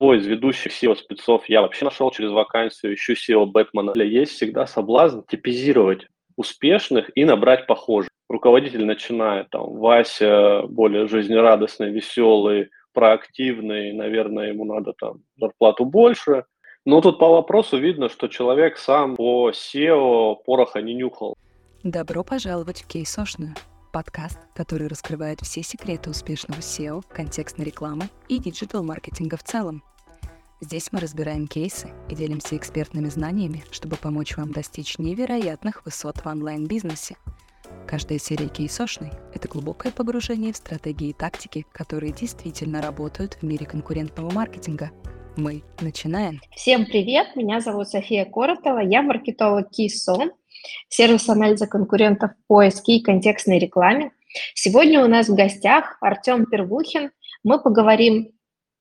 из ведущих SEO-спецов я вообще нашел через вакансию, ищу SEO Бэтмена. Есть всегда соблазн типизировать успешных и набрать похожих. Руководитель начинает, там, Вася более жизнерадостный, веселый, проактивный, наверное, ему надо там зарплату больше. Но тут по вопросу видно, что человек сам по SEO пороха не нюхал. Добро пожаловать в Кейсошную, подкаст, который раскрывает все секреты успешного SEO, контекстной рекламы и диджитал-маркетинга в целом. Здесь мы разбираем кейсы и делимся экспертными знаниями, чтобы помочь вам достичь невероятных высот в онлайн-бизнесе. Каждая серия кейсошной – это глубокое погружение в стратегии и тактики, которые действительно работают в мире конкурентного маркетинга. Мы начинаем. Всем привет, меня зовут София Коротова, я маркетолог Кейсон, сервис анализа конкурентов в поиске и контекстной рекламе. Сегодня у нас в гостях Артем Первухин. Мы поговорим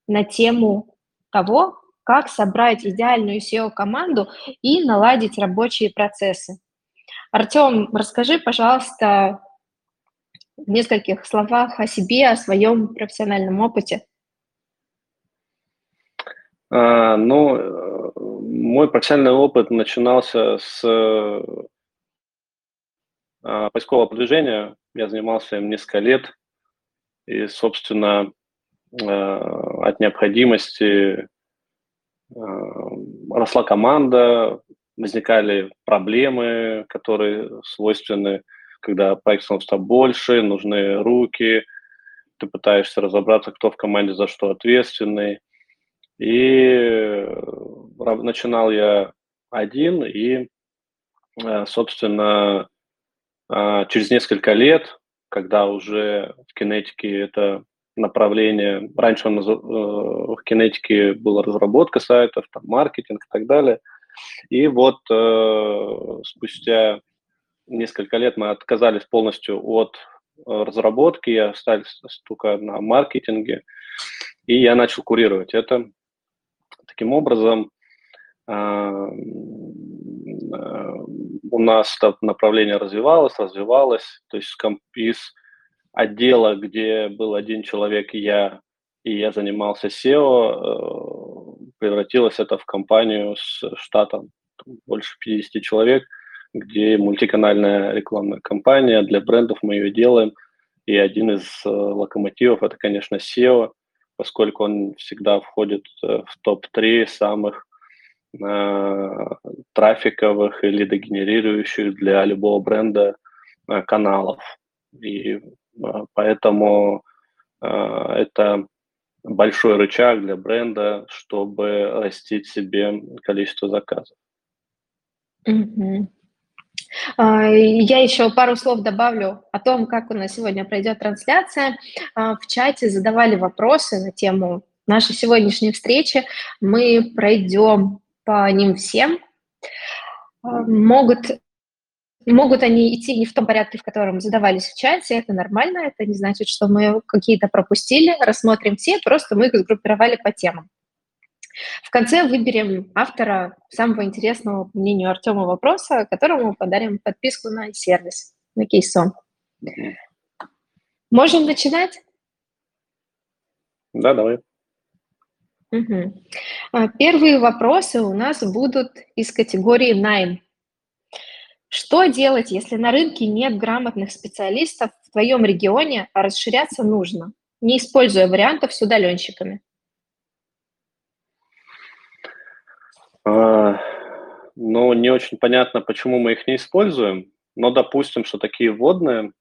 на тему того, как собрать идеальную SEO-команду и наладить рабочие процессы. Артем, расскажи, пожалуйста, в нескольких словах о себе, о своем профессиональном опыте. А, ну, мой профессиональный опыт начинался с а, поискового продвижения. Я занимался им несколько лет. И, собственно, Э, от необходимости э, росла команда, возникали проблемы, которые свойственны, когда проект становится больше, нужны руки, ты пытаешься разобраться, кто в команде за что ответственный. И начинал я один, и, э, собственно, через несколько лет, когда уже в кинетике это направление. Раньше он, э, в кинетике была разработка сайтов, там, маркетинг и так далее. И вот э, спустя несколько лет мы отказались полностью от э, разработки, я остались только на маркетинге, и я начал курировать это. Таким образом, э, у нас это направление развивалось, развивалось, то есть из отдела, где был один человек, и я, и я занимался SEO, э, превратилось это в компанию с штатом. Больше 50 человек, где мультиканальная рекламная кампания. Для брендов мы ее делаем. И один из э, локомотивов это, конечно, SEO, поскольку он всегда входит э, в топ-3 самых трафиковых или дегенерирующих для любого бренда э, каналов. И а, поэтому а, это большой рычаг для бренда, чтобы растить себе количество заказов. Mm-hmm. Я еще пару слов добавлю о том, как у нас сегодня пройдет трансляция. В чате задавали вопросы на тему нашей сегодняшней встречи. Мы пройдем по ним всем. Могут Могут они идти не в том порядке, в котором задавались в чате, это нормально, это не значит, что мы какие-то пропустили, рассмотрим все, просто мы их сгруппировали по темам. В конце выберем автора самого интересного, по мнению Артема, вопроса, которому подарим подписку на сервис, на кейсон. Можем начинать? Да, давай. Угу. Первые вопросы у нас будут из категории найм. Что делать, если на рынке нет грамотных специалистов в твоем регионе, а расширяться нужно, не используя вариантов с удаленщиками? А, ну, не очень понятно, почему мы их не используем, но допустим, что такие вводные.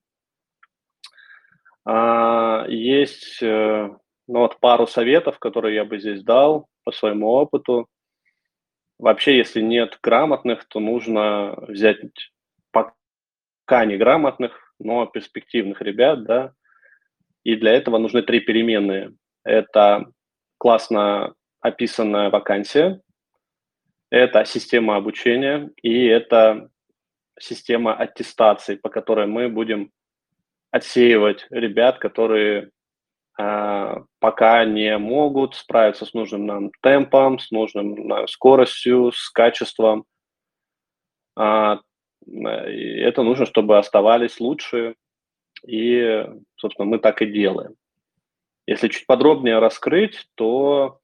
А, есть э, ну, вот пару советов, которые я бы здесь дал по своему опыту. Вообще, если нет грамотных, то нужно взять пока неграмотных, но перспективных ребят, да, и для этого нужны три переменные. Это классно описанная вакансия, это система обучения и это система аттестации, по которой мы будем отсеивать ребят, которые пока не могут справиться с нужным нам темпом, с нужным нам скоростью, с качеством. А, и это нужно, чтобы оставались лучшие, и, собственно, мы так и делаем. Если чуть подробнее раскрыть, то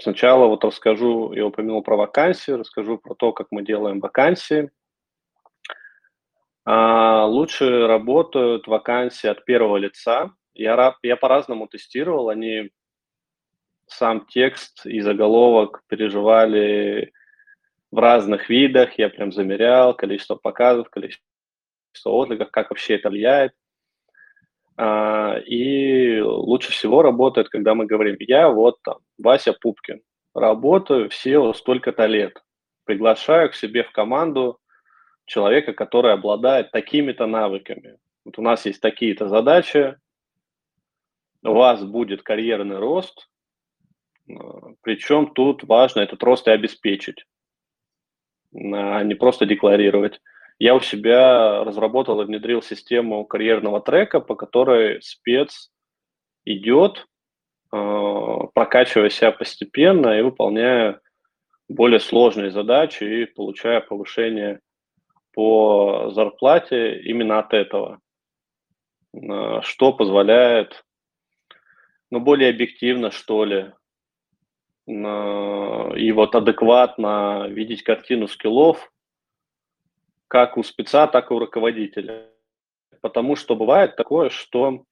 сначала вот расскажу, я упомянул про вакансии, расскажу про то, как мы делаем вакансии. А, лучше работают вакансии от первого лица. Я, я по-разному тестировал, они сам текст и заголовок переживали в разных видах, я прям замерял количество показов, количество откликов, как вообще это влияет. А, и лучше всего работает, когда мы говорим, я вот там, Вася Пупкин, работаю в столько-то лет, приглашаю к себе в команду человека, который обладает такими-то навыками. Вот у нас есть такие-то задачи, у вас будет карьерный рост, а, причем тут важно этот рост и обеспечить, а не просто декларировать. Я у себя разработал и внедрил систему карьерного трека, по которой спец идет, э, прокачивая себя постепенно и выполняя более сложные задачи и получая повышение по зарплате именно от этого, э, что позволяет, ну, более объективно, что ли, и вот адекватно видеть картину скиллов, как у спеца, так и у руководителя. Потому что бывает такое, что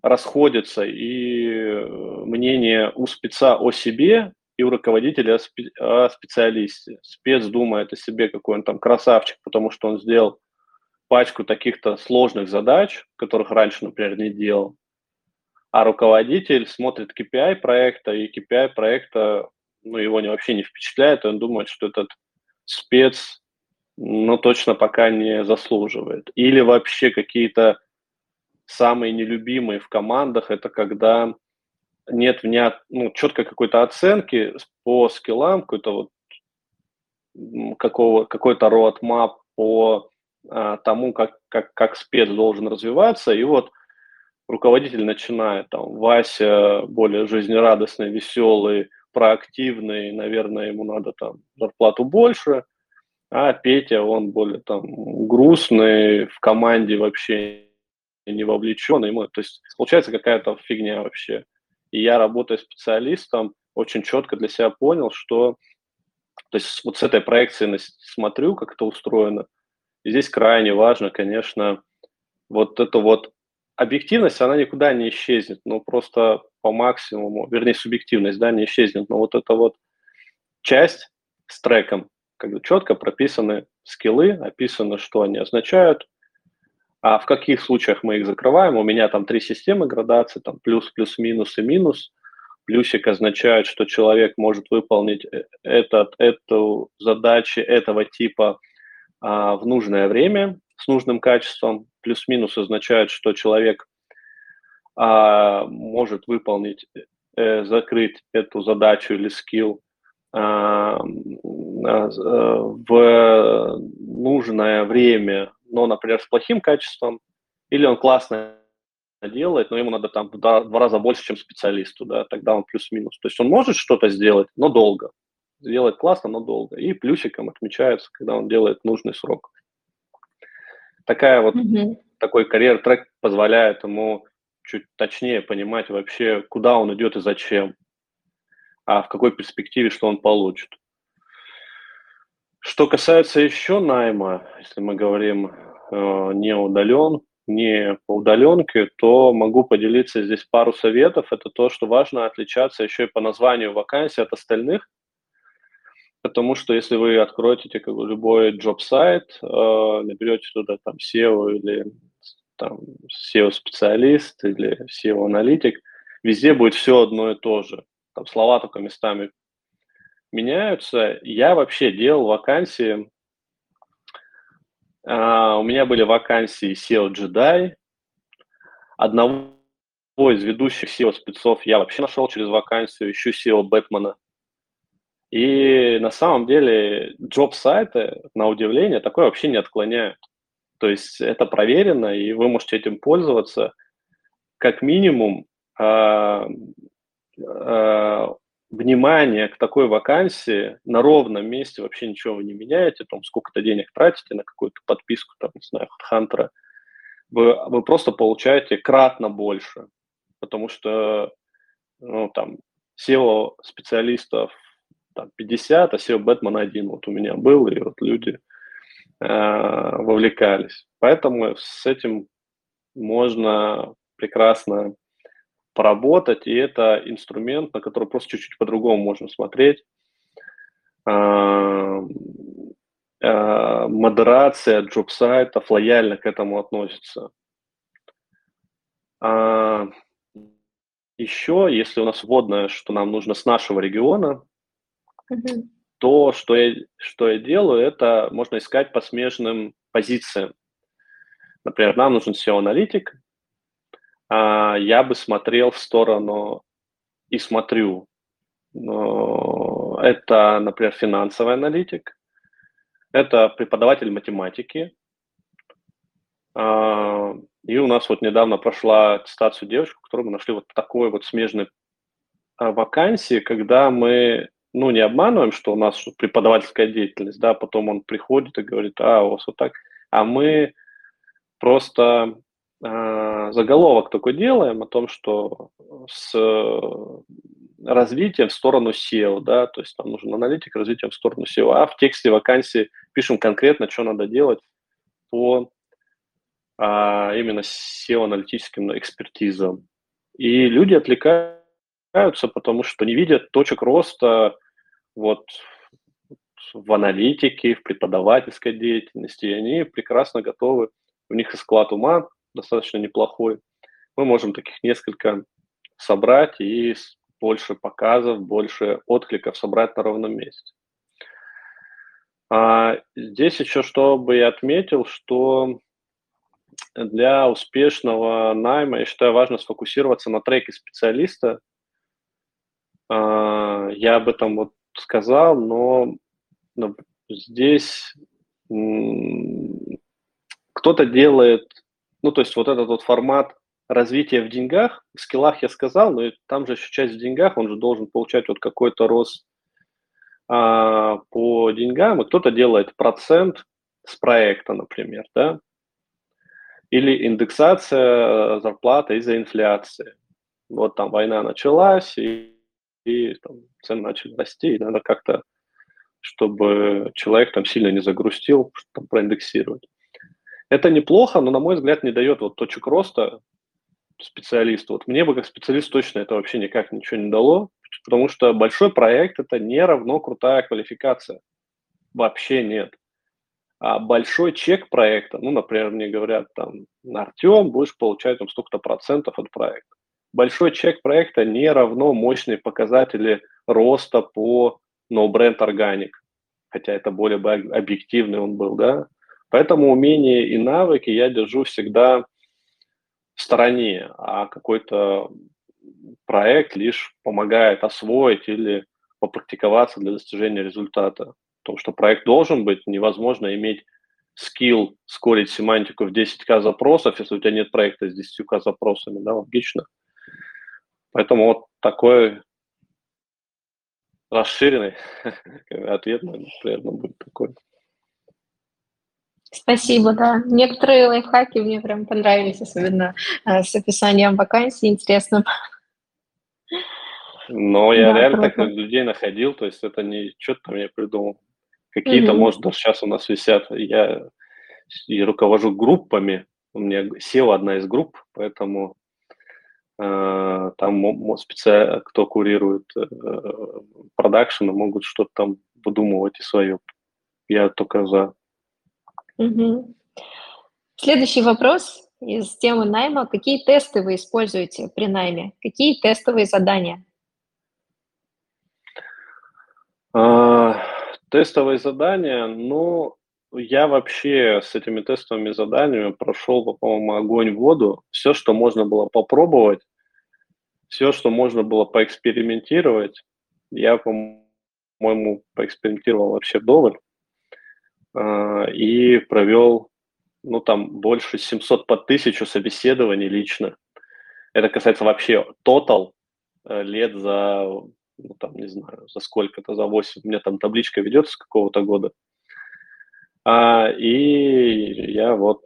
расходятся и э, мнение у спеца о себе и у руководителя о специалисте. Спец думает о себе, какой он там красавчик, потому что он сделал пачку таких-то сложных задач, которых раньше, например, не делал. А руководитель смотрит KPI проекта, и KPI проекта ну, его не, вообще не впечатляет, и он думает, что этот спец но точно пока не заслуживает. Или вообще какие-то самые нелюбимые в командах, это когда нет внят, ну, четкой какой-то оценки по скиллам, какой-то вот какого, какой-то roadmap по а, тому, как, как, как спец должен развиваться, и вот руководитель начинает, там, Вася более жизнерадостный, веселый, проактивный, наверное, ему надо там зарплату больше – а Петя, он более там грустный, в команде вообще не вовлечен. Ему, то есть получается какая-то фигня вообще. И я, работая специалистом, очень четко для себя понял, что то есть вот с этой проекцией смотрю, как это устроено. И здесь крайне важно, конечно, вот это вот объективность, она никуда не исчезнет, но просто по максимуму, вернее, субъективность, да, не исчезнет, но вот эта вот часть с треком, когда четко прописаны скиллы, описано, что они означают, а в каких случаях мы их закрываем. У меня там три системы градации, там плюс, плюс, минус и минус. Плюсик означает, что человек может выполнить э, этот, эту задачу этого типа а, в нужное время с нужным качеством. Плюс-минус означает, что человек а, может выполнить, э, закрыть эту задачу или скилл а, а, в нужное время, но, например, с плохим качеством, или он классно делает, но ему надо там в два раза больше, чем специалисту, да, тогда он плюс-минус. То есть он может что-то сделать, но долго. Сделать классно, но долго. И плюсиком отмечается, когда он делает нужный срок. Такая вот, mm-hmm. такой карьер-трек позволяет ему чуть точнее понимать вообще, куда он идет и зачем а в какой перспективе что он получит. Что касается еще найма, если мы говорим э, не удален, не по удаленке, то могу поделиться здесь пару советов. Это то, что важно отличаться еще и по названию вакансии от остальных, потому что если вы откроете любой джоб-сайт, э, наберете туда там SEO или там SEO-специалист или SEO-аналитик, везде будет все одно и то же там слова только местами меняются. Я вообще делал вакансии, uh, у меня были вакансии SEO Jedi, одного из ведущих SEO спецов я вообще нашел через вакансию, ищу SEO Бэтмена. И на самом деле джоб-сайты, на удивление, такое вообще не отклоняют. То есть это проверено, и вы можете этим пользоваться. Как минимум, а, э, внимание к такой вакансии на ровном месте вообще ничего вы не меняете, там сколько-то денег тратите на какую-то подписку, там, не знаю, хантера, вы, вы просто получаете кратно больше, потому что, ну, там, SEO-специалистов там, 50, а SEO Бэтмен один вот у меня был, и вот люди э, вовлекались. Поэтому с этим можно прекрасно поработать, и это инструмент, на который просто чуть-чуть по-другому можно смотреть. Э, э, модерация джоб-сайтов лояльно к этому относится. А, еще, если у нас вводное, что нам нужно с нашего региона, то, что я, что я делаю, это можно искать по смежным позициям. Например, нам нужен SEO-аналитик, а я бы смотрел в сторону и смотрю. Это, например, финансовый аналитик, это преподаватель математики, а, и у нас вот недавно прошла аттестацию девочку, которую мы нашли вот такой вот смежной а, вакансии, когда мы, ну, не обманываем, что у нас преподавательская деятельность, да, потом он приходит и говорит, а, у вас вот так, а мы просто э, заголовок такой делаем о том, что с развитием в сторону SEO, да, то есть нам нужен аналитик развитием в сторону SEO, а в тексте вакансии пишем конкретно, что надо делать по а именно SEO-аналитическим экспертизам. И люди отвлекаются, потому что не видят точек роста вот в аналитике, в преподавательской деятельности, и они прекрасно готовы, у них и склад ума достаточно неплохой. Мы можем таких несколько собрать и больше показов, больше откликов собрать на ровном месте. А здесь еще что бы я отметил, что для успешного найма, я считаю, важно сфокусироваться на треке специалиста. А, я об этом вот сказал, но здесь кто-то делает, ну, то есть вот этот вот формат развития в деньгах, в скиллах я сказал, но там же еще часть в деньгах, он же должен получать вот какой-то рост а, по деньгам, и кто-то делает процент с проекта, например, да, или индексация э, зарплаты из-за инфляции. Вот там война началась, и, и там, цены начали расти, и надо как-то, чтобы человек там сильно не загрустил, там, проиндексировать. Это неплохо, но, на мой взгляд, не дает вот точек роста специалисту. Вот мне бы как специалист точно это вообще никак ничего не дало, потому что большой проект – это не равно крутая квалификация. Вообще нет. А большой чек проекта, ну, например, мне говорят, там, Артем, будешь получать там столько-то процентов от проекта. Большой чек проекта не равно мощные показатели роста по no brand organic, хотя это более объективный он был, да. Поэтому умения и навыки я держу всегда в стороне, а какой-то проект лишь помогает освоить или попрактиковаться для достижения результата том, что проект должен быть, невозможно иметь скилл скорить семантику в 10к запросов, если у тебя нет проекта с 10к запросами, да, логично. Поэтому вот такой расширенный ответ, наверное, будет такой. Спасибо, да. Некоторые лайфхаки мне прям понравились, особенно э, с описанием вакансий интересным. Но я да, реально круто. так людей находил, то есть это не что-то там я придумал. Какие-то, mm-hmm. может, даже сейчас у нас висят. Я и руковожу группами. У меня SEO одна из групп, поэтому там специально, кто курирует э, продакшн, могут что-то там выдумывать и свое. Я только за. Mm-hmm. Следующий вопрос из темы найма. Какие тесты вы используете при найме? Какие тестовые задания? А, Тестовые задания, ну, я вообще с этими тестовыми заданиями прошел, по-моему, огонь в воду. Все, что можно было попробовать, все, что можно было поэкспериментировать, я, по-моему, поэкспериментировал вообще. А, и провел, ну, там, больше 700 по 1000 собеседований лично. Это касается вообще тотал э, лет за ну, там, не знаю, за сколько-то, за 8, у меня там табличка ведется с какого-то года. А, и я вот,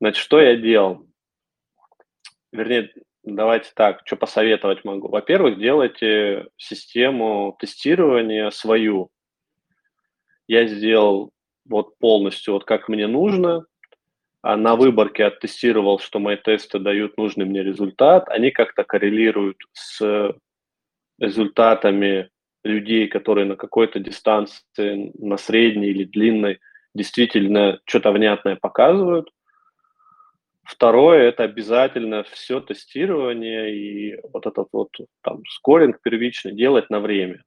значит, что я делал? Вернее, Давайте так, что посоветовать могу. Во-первых, делайте систему тестирования свою. Я сделал вот полностью вот как мне нужно, а на выборке оттестировал, что мои тесты дают нужный мне результат. Они как-то коррелируют с результатами людей, которые на какой-то дистанции, на средней или длинной, действительно что-то внятное показывают. Второе – это обязательно все тестирование и вот этот вот там скоринг первичный делать на время.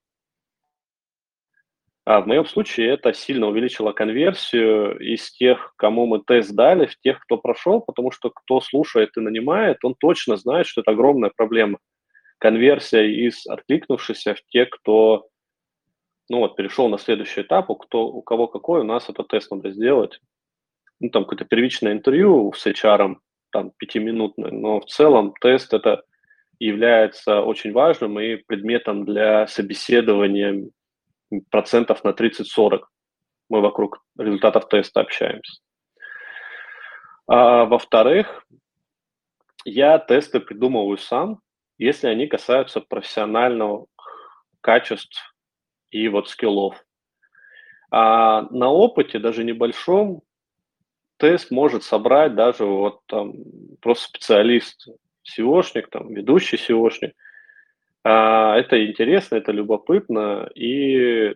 А в моем случае это сильно увеличило конверсию из тех, кому мы тест дали, в тех, кто прошел, потому что кто слушает и нанимает, он точно знает, что это огромная проблема. Конверсия из откликнувшихся в тех, кто ну вот, перешел на следующий этап, у, кто, у кого какой, у нас этот тест надо сделать ну, там какое-то первичное интервью с HR, там, пятиминутное, но в целом тест это является очень важным и предметом для собеседования процентов на 30-40. Мы вокруг результатов теста общаемся. А, во-вторых, я тесты придумываю сам, если они касаются профессионального качеств и вот скиллов. А на опыте, даже небольшом, тест может собрать даже вот там просто специалист, SEOшник, там, ведущий SEOшник. А, это интересно, это любопытно, и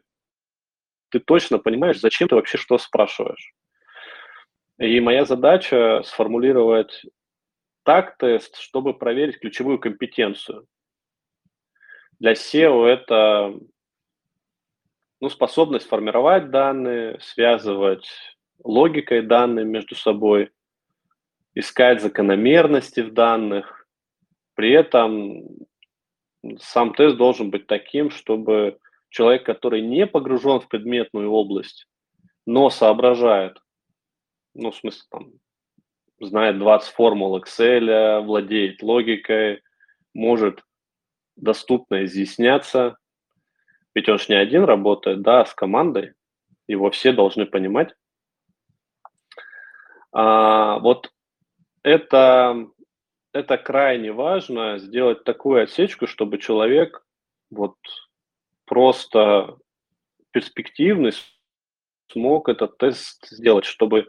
ты точно понимаешь, зачем ты вообще что спрашиваешь. И моя задача сформулировать так тест, чтобы проверить ключевую компетенцию. Для SEO это ну, способность формировать данные, связывать логикой данных между собой, искать закономерности в данных. При этом сам тест должен быть таким, чтобы человек, который не погружен в предметную область, но соображает, ну, в смысле, там, знает 20 формул Excel, владеет логикой, может доступно изъясняться, ведь он же не один работает, да, а с командой, его все должны понимать. А, вот это, это крайне важно, сделать такую отсечку, чтобы человек вот просто перспективный смог этот тест сделать, чтобы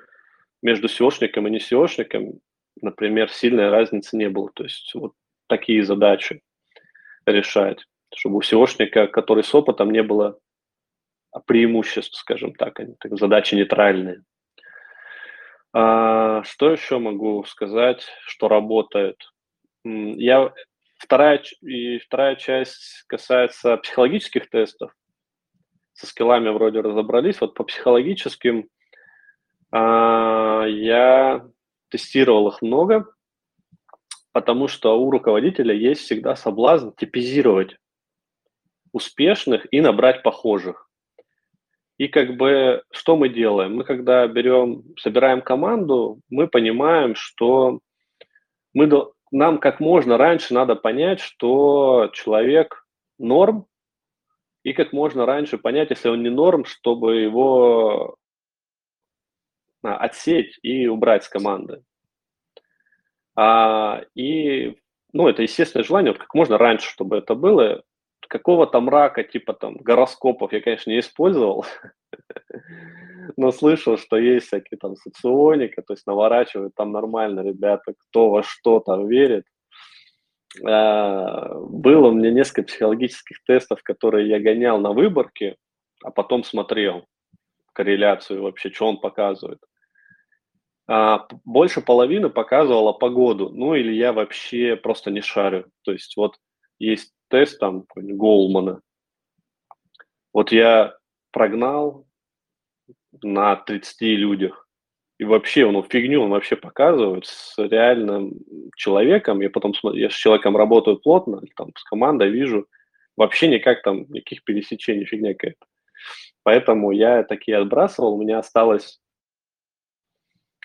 между SEOшником и не SEOшником, например, сильной разницы не было. То есть вот такие задачи решать, чтобы у SEOшника, который с опытом, не было преимуществ, скажем так, они так, задачи нейтральные. А, что еще могу сказать, что работает? Я вторая и вторая часть касается психологических тестов. Со скиллами вроде разобрались. Вот по психологическим я тестировал их много, потому что у руководителя есть всегда соблазн типизировать успешных и набрать похожих. И как бы что мы делаем? Мы когда берем, собираем команду, мы понимаем, что мы, нам как можно раньше надо понять, что человек норм, и как можно раньше понять, если он не норм, чтобы его а, отсеять и убрать с команды. А, и, ну, это естественное желание, вот как можно раньше, чтобы это было какого-то мрака, типа там гороскопов я, конечно, не использовал, но слышал, что есть всякие там соционика, то есть наворачивают там нормально ребята, кто во что там верит. А, было у меня несколько психологических тестов, которые я гонял на выборке, а потом смотрел корреляцию вообще, что он показывает. А, больше половины показывала погоду, ну или я вообще просто не шарю. То есть вот есть тест там Голмана. Вот я прогнал на 30 людях. И вообще, он ну, фигню он вообще показывает с реальным человеком. Я потом смотрю, я с человеком работаю плотно, там, с командой вижу, вообще никак там, никаких пересечений, фигня какая-то. Поэтому я такие отбрасывал. У меня осталось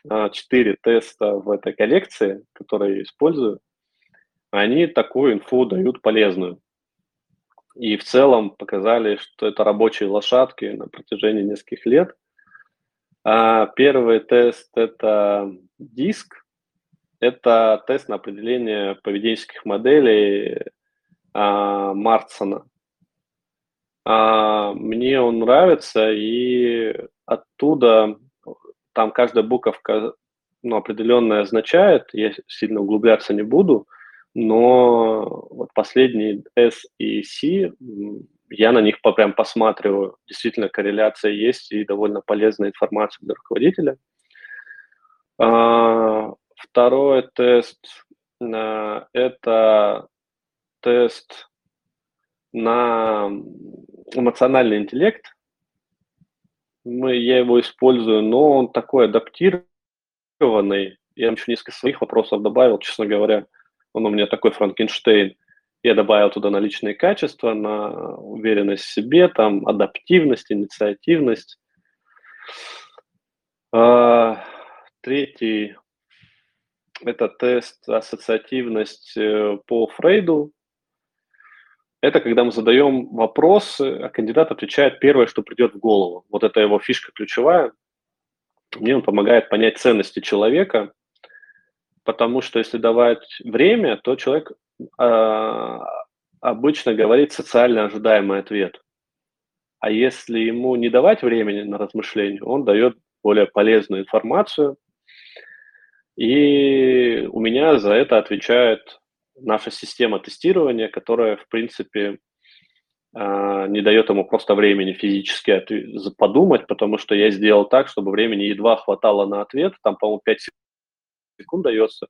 а, четыре теста в этой коллекции, которые я использую они такую инфу дают полезную. И в целом показали, что это рабочие лошадки на протяжении нескольких лет. А первый тест – это диск. это тест на определение поведенческих моделей а, Мартсона. А, мне он нравится, и оттуда там каждая буковка ну, определенная означает, я сильно углубляться не буду, но вот последние S и C, я на них прям посматриваю. Действительно, корреляция есть и довольно полезная информация для руководителя. А, второй тест а, – это тест на эмоциональный интеллект. Мы, я его использую, но он такой адаптированный. Я еще несколько своих вопросов добавил, честно говоря. Он у меня такой Франкенштейн. Я добавил туда на личные качества, на уверенность в себе, там адаптивность, инициативность. А, третий – это тест ассоциативность э, по Фрейду. Это когда мы задаем вопросы, а кандидат отвечает первое, что придет в голову. Вот это его фишка ключевая. Мне он помогает понять ценности человека, потому что если давать время, то человек э, обычно говорит социально ожидаемый ответ. А если ему не давать времени на размышление, он дает более полезную информацию. И у меня за это отвечает наша система тестирования, которая, в принципе, а, не дает ему просто времени физически подумать, потому что я сделал так, чтобы времени едва хватало на ответ, там, по-моему, 5 секунд дается,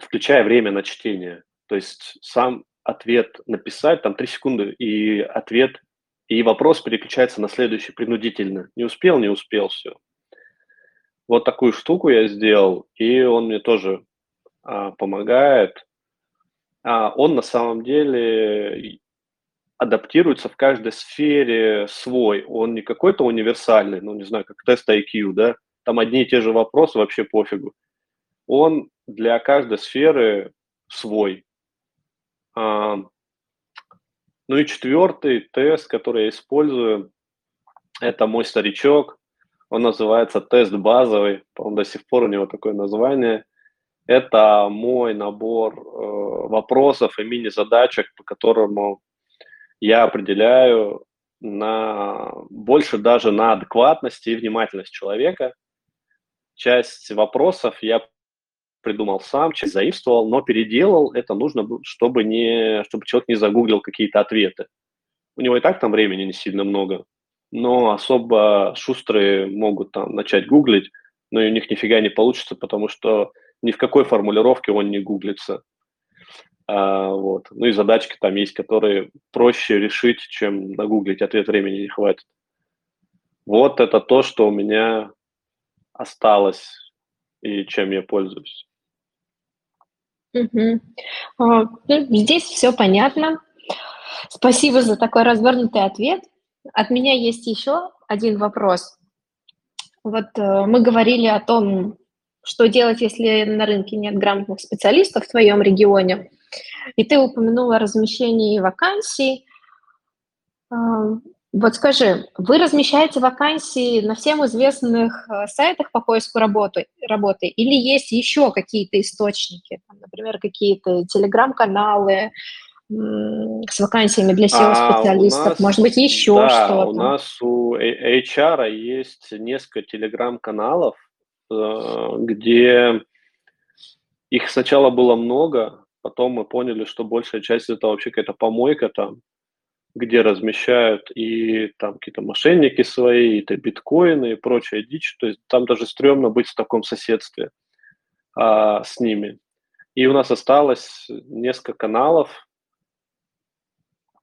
включая время на чтение. То есть сам ответ написать, там 3 секунды, и ответ, и вопрос переключается на следующий принудительно. Не успел, не успел, все. Вот такую штуку я сделал, и он мне тоже помогает. А, он на самом деле адаптируется в каждой сфере свой. Он не какой-то универсальный, ну, не знаю, как тест IQ, да, там одни и те же вопросы, вообще пофигу. Он для каждой сферы свой. А, ну и четвертый тест, который я использую, это мой старичок. Он называется тест базовый, по-моему, до сих пор у него такое название. Это мой набор э, вопросов и мини-задачек, по которому я определяю на больше даже на адекватности и внимательность человека. Часть вопросов я придумал сам, часть заимствовал, но переделал это нужно, чтобы, не, чтобы человек не загуглил какие-то ответы. У него и так там времени не сильно много, но особо шустрые могут там начать гуглить, но у них нифига не получится, потому что ни в какой формулировке он не гуглится. А, вот. Ну и задачки там есть, которые проще решить, чем нагуглить, ответ времени не хватит. Вот это то, что у меня осталось и чем я пользуюсь. Угу. Здесь все понятно. Спасибо за такой развернутый ответ. От меня есть еще один вопрос. Вот э, мы говорили о том, что делать, если на рынке нет грамотных специалистов в твоем регионе. И ты упомянула размещение вакансий. Вот скажи, вы размещаете вакансии на всем известных э, сайтах по поиску работы, работы или есть еще какие-то источники, например, какие-то телеграм-каналы с вакансиями для SEO-специалистов, а может быть, еще да, что-то? у нас у HR есть несколько телеграм-каналов, где их сначала было много, потом мы поняли, что большая часть это вообще какая-то помойка там, где размещают и там какие-то мошенники свои, и то биткоины и прочая дичь. То есть там даже стрёмно быть в таком соседстве а, с ними. И у нас осталось несколько каналов,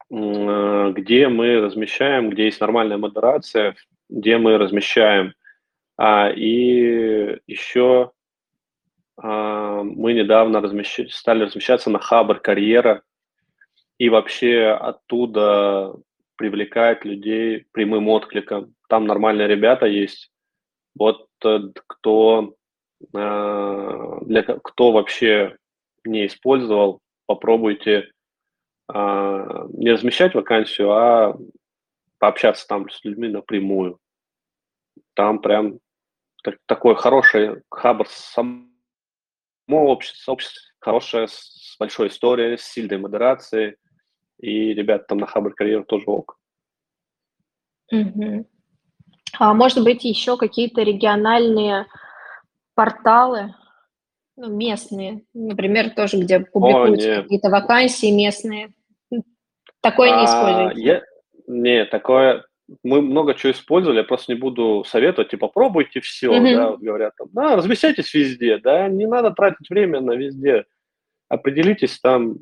э, где мы размещаем, где есть нормальная модерация, где мы размещаем а, и еще а, мы недавно размещ... стали размещаться на Хабр Карьера, и вообще оттуда привлекает людей прямым откликом. Там нормальные ребята есть. Вот э, кто, а, для, кто вообще не использовал, попробуйте а, не размещать вакансию, а пообщаться там с людьми напрямую. Там прям такой хороший хабр общество, общество хорошее, с большой историей, с сильной модерацией, и ребята там на Хабр карьеру тоже ок. Угу. А может быть, еще какие-то региональные порталы, ну, местные, например, тоже, где публикуются какие-то вакансии местные. Такое а, не используете? Я... Не, такое... Мы много чего использовали, я просто не буду советовать, типа, попробуйте все, mm-hmm. да, вот говорят, там, да, размещайтесь везде, да, не надо тратить время на везде. Определитесь там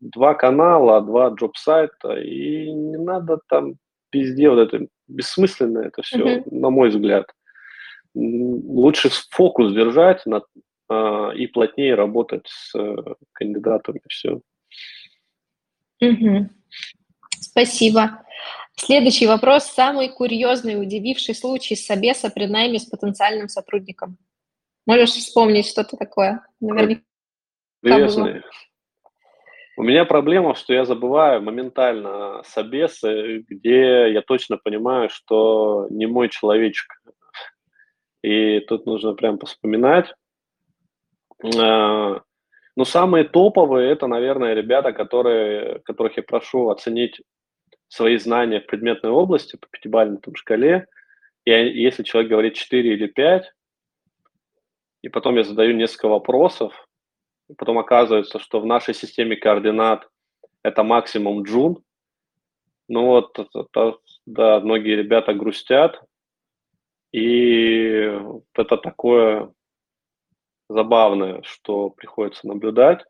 два канала, два джоб-сайта, и не надо там везде вот это бессмысленно это все, mm-hmm. на мой взгляд. Лучше фокус держать на, а, и плотнее работать с э, кандидатами, все. Угу. Спасибо. Следующий вопрос. Самый курьезный, удививший случай собеса при найме с потенциальным сотрудником. Можешь вспомнить что-то такое? Наверняка. У меня проблема, что я забываю моментально собесы, где я точно понимаю, что не мой человечек. И тут нужно прям поспоминать. Но самые топовые – это, наверное, ребята, которые, которых я прошу оценить свои знания в предметной области по пятибалльной шкале. И если человек говорит 4 или 5, и потом я задаю несколько вопросов, и потом оказывается, что в нашей системе координат это максимум джун, ну вот, это, да, многие ребята грустят, и это такое забавное, что приходится наблюдать.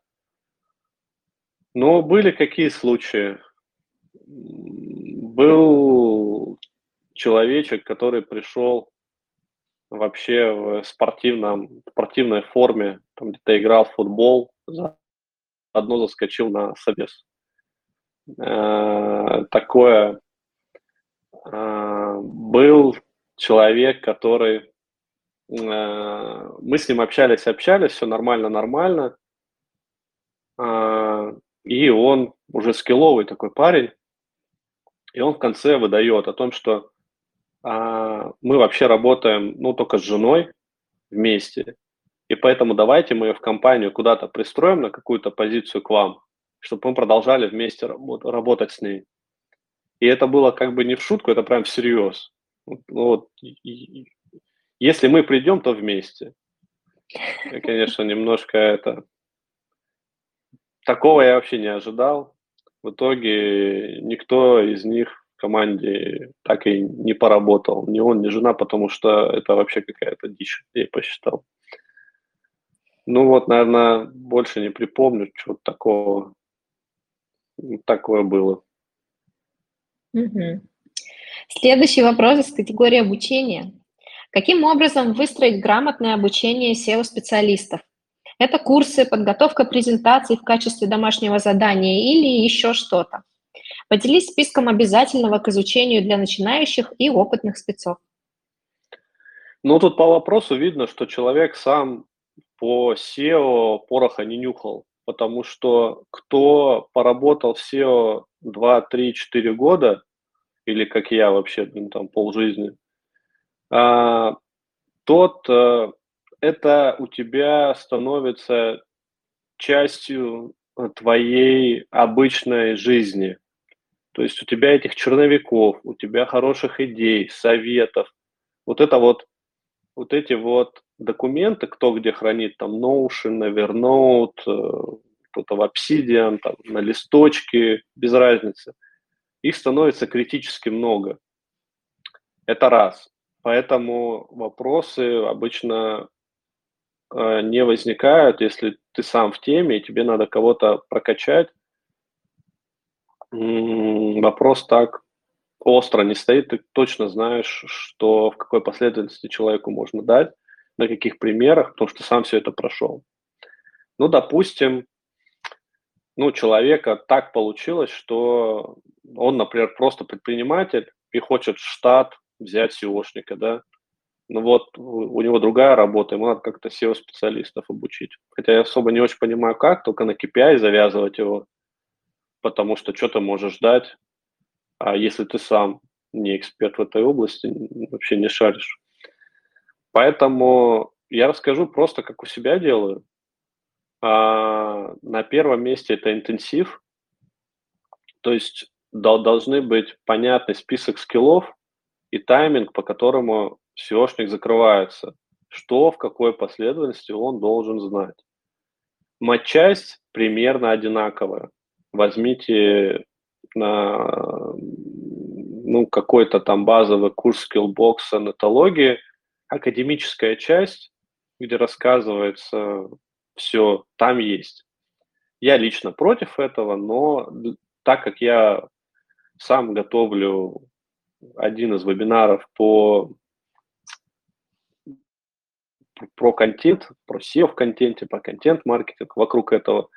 Но были какие случаи? Был человечек, который пришел вообще в спортивном, спортивной форме, там где-то играл в футбол, одно заскочил на собес. Э, такое. Э, был человек, который мы с ним общались, общались, все нормально, нормально. А, и он уже скилловый такой парень, и он в конце выдает о том, что а, мы вообще работаем, ну, только с женой вместе, и поэтому давайте мы ее в компанию куда-то пристроим на какую-то позицию к вам, чтобы мы продолжали вместе работать с ней. И это было как бы не в шутку, это прям всерьез. Вот, если мы придем, то вместе. И, конечно, немножко это... Такого я вообще не ожидал. В итоге никто из них в команде так и не поработал. Ни он, ни жена, потому что это вообще какая-то дичь, я посчитал. Ну вот, наверное, больше не припомню, что такого такое было. Угу. Следующий вопрос из категории обучения. Каким образом выстроить грамотное обучение SEO-специалистов? Это курсы, подготовка презентаций в качестве домашнего задания или еще что-то. Поделись списком обязательного к изучению для начинающих и опытных спецов. Ну, тут по вопросу видно, что человек сам по SEO пороха не нюхал, потому что кто поработал в SEO 2, 3, 4 года, или как я вообще, ну, там, полжизни, тот э, это у тебя становится частью твоей обычной жизни. То есть у тебя этих черновиков, у тебя хороших идей, советов. Вот это вот, вот эти вот документы, кто где хранит, там Notion, Evernote, э, кто-то в Obsidian, там, на листочке, без разницы. Их становится критически много. Это раз. Поэтому вопросы обычно э, не возникают, если ты сам в теме и тебе надо кого-то прокачать. Вопрос так остро не стоит, ты точно знаешь, что в какой последовательности человеку можно дать, на каких примерах, потому что сам все это прошел. Ну, допустим, ну, человека так получилось, что он, например, просто предприниматель и хочет штат взять SEOшника, да, ну вот у него другая работа, ему надо как-то SEO-специалистов обучить. Хотя я особо не очень понимаю, как, только на KPI завязывать его, потому что что ты можешь ждать, а если ты сам не эксперт в этой области, вообще не шаришь. Поэтому я расскажу просто, как у себя делаю. А, на первом месте это интенсив, то есть должны быть понятный список скиллов и тайминг, по которому SEOшник закрывается, что в какой последовательности он должен знать. Матчасть примерно одинаковая. Возьмите на ну, какой-то там базовый курс Skillbox анатологии, академическая часть, где рассказывается все, там есть. Я лично против этого, но так как я сам готовлю один из вебинаров по про контент, про SEO в контенте, про контент-маркетинг вокруг этого.